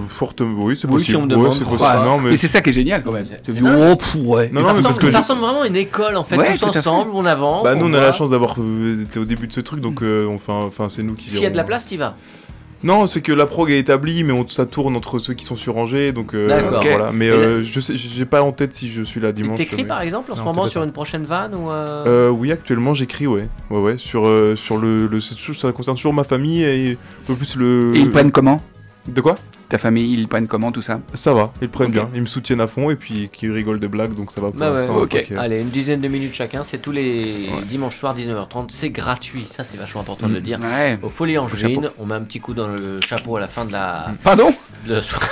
Fortement, oui, c'est Oui, si possible. on me Ouais, Ah, possible. non, mais Et c'est ça qui est génial quand même. Tu dis, oh, ouais. Non, ça non, mais ressemble, parce que ça ressemble vraiment à une école en fait, Ouais, tous ensemble, on avance. Bah, nous, on a la chance d'avoir été au début de ce truc, donc euh, enfin, enfin, c'est nous qui. S'il y a de la place, t'y vas. Non, c'est que la prog est établie, mais on, ça tourne entre ceux qui sont surrangés, donc euh, D'accord. Voilà. Mais euh, je sais, j'ai pas en tête si je suis là dimanche. t'écris mais- par exemple en ce Non, moment sur une prochaine vanne ou euh, Euh, oui, actuellement j'écris, ouais. Ouais, ouais. Sur, euh, sur le. le ça concerne toujours ma famille et un peu plus le. Et ils prennent comment? De quoi? Ta famille, ils prennent comment tout ça Ça va, ils prennent bien. Ils me soutiennent à fond et puis qu'ils rigolent de blagues, donc ça va pour Bah ouais. l'instant. Ok. donc, euh, Allez, une dizaine de minutes chacun, c'est tous les Ouais. dimanches soirs 19h30, c'est gratuit, ça c'est vachement important de le dire. Ouais. Au Folie Angevine, on met un petit coup dans le chapeau à la fin de la, Pardon de la soirée.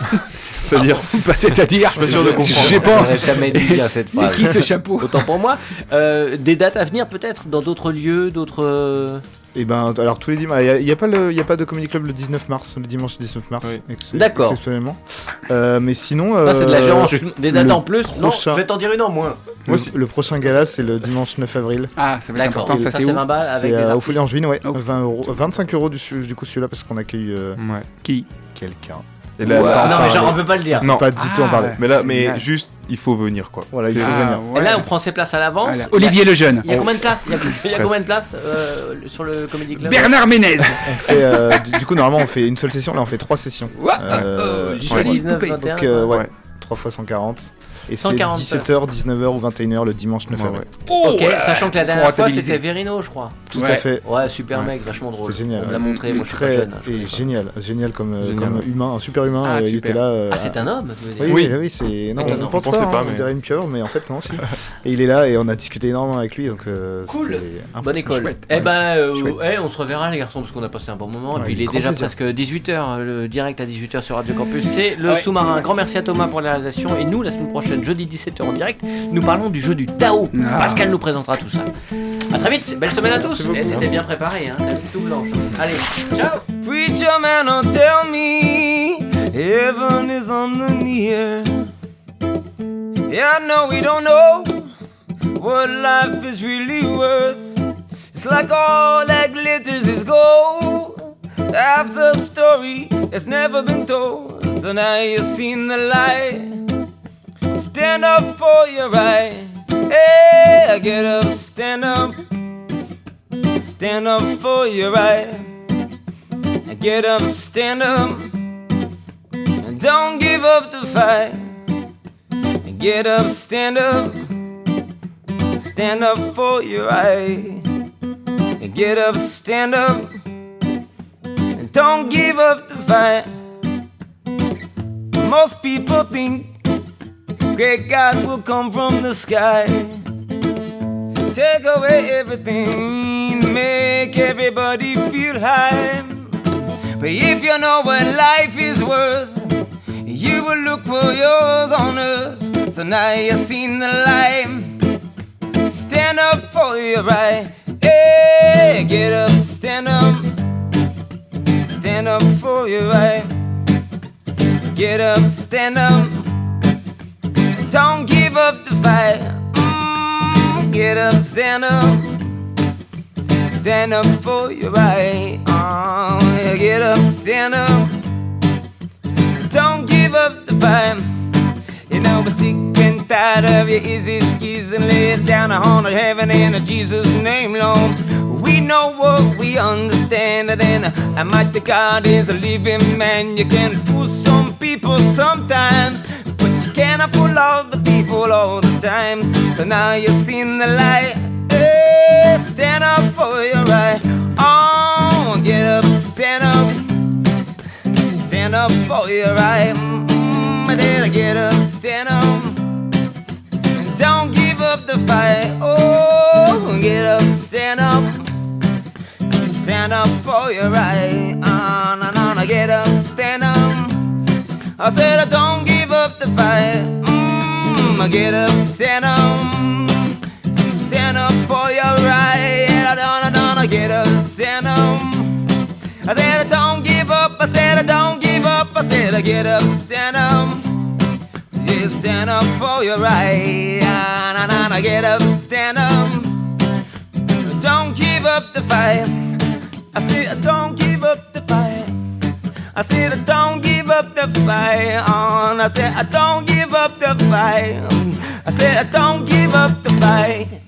<laughs> C'est-à-dire. Bah, C'est-à-dire suis pas sûr de comprendre. Je sais pas. J'aurais jamais dû dire cette C'est qui ce chapeau? Autant pour moi. Euh, des dates à venir peut-être dans d'autres lieux, d'autres. Euh, Et ben, alors tous les dimanches, il n'y a, y a pas le- y a pas de Comedy Club le 19 mars, le dimanche 19 mars. Oui. D'accord. Exceptionnellement. Euh, mais sinon. Là, c'est de la euh, gérance. Des dates le en plus. Non, prochain- je vais t'en dire une en moins. Le, le prochain gala, c'est le dimanche 9 avril. Ah, ça va être D'accord. important, ça ça c'est c'est où 20 balles avec C'est des euh, au. Folie Angevine, ouais. Oh. 20 euros, 25 euros du, du coup celui-là parce qu'on accueille euh, Ouais. Qui? Quelqu'un. Et là, Ouais. là, Ah non, mais genre, on peut pas le dire. non. Pas du tout en Ah, parler. Mais là, mais Génial. juste, il faut venir quoi. Voilà, il C'est- faut Ah, venir. ouais. Et là, on prend ses places à l'avance. Voilà. Olivier Lejeune. Il y a combien de places Il y a, il y a Presque. combien de places euh, sur le Comedy Club Bernard Ménez. On fait, euh, du, du coup, normalement, on fait une seule session. Là, on fait trois sessions. Ouah, Euh, oh, ouais. joli 19, coupé. 21, Donc, euh, ouais, Ouais. 3 fois 140. Et c'est 140 17h, 19h ou 21h le dimanche 9 Ouais, avril. ouais. Ok, sachant que la dernière fois c'était Verino, je crois. Tout Ouais. à fait. Ouais, super Ouais. mec, vachement drôle. C'est génial. On l'a montré, moi je suis Très jeune. hein, je et génial, génial comme, euh, Génial, comme humain, un super humain. Ah, euh, il était là. euh, Ah, c'est un homme, tu veux dire Oui, Oui. oui, oui, c'est. Non, on On pense pensait pas, pas, hein, mais- une pieuvre, mais en fait, non, si. Et il est là et on a discuté énormément avec lui, donc. euh, Cool. Bonne école. eh ben, eh, on se reverra les garçons parce qu'on a passé un bon moment. et puis il est déjà presque 18h, le direct à 18h sur Radio Campus. C'est le sous-marin. Grand merci à Thomas pour la réalisation. Et nous, la semaine prochaine, jeudi 17h en direct, nous parlons du jeu du Tao. Ah. Pascal nous présentera tout ça. A très vite, belle semaine à tous. Et c'était Merci. bien préparé, hein. Vu tout blanche. Allez, ciao. Preacher man, don't tell me heaven is on the near. Yeah, I know we don't know what life is really worth. It's like all that glitters is gold. Half the story has never been told. So now you've seen the light. Stand up for your right. Hey, get up, stand up. Stand up for your right. I get up, stand up. And don't give up the fight. Get up, stand up. Stand up for your right. Get up, stand up. And don't give up the fight. Most people think great God will come from the sky. Take away everything, make everybody feel high. But if you know what life is worth, you will look for yours on earth. So now you've seen the light. Stand up for your right. Hey, get up, stand up. Stand up for your right. Get up, stand up. Don't give up the fight. Mm, get up, stand up. Stand up for your right. Oh, get up, stand up. Don't give up the fight. You know, we're sick and tired of your easy skis and lay it down on heaven in a Jesus name, Lord. We know what we understand, and then I might the God is a living man. You can fool some people sometimes, you cannot fool all the people all the time. So now you've seen the light. Hey, stand up for your right. Oh, get up, stand up. Stand up for your right. Mm, I did get up, stand up. Don't give up the fight. Oh, get up, stand up. Stand up for your right. Uh, no, no, no, get up, stand up. I said, I don't give up the fight. Mm, get up, stand up. Stand up for your right. I don't, I don't, I get up, stand up. I said I don't give up, I said I don't give up, I said I get up, stand up. Yeah, stand up for your right. Nah, nah, nah, get up, stand up. Don't give up the fight. I said I don't give up the fight. I said, I don't give up the fight. On. I said, I don't give up the fight. I said, I don't give up the fight.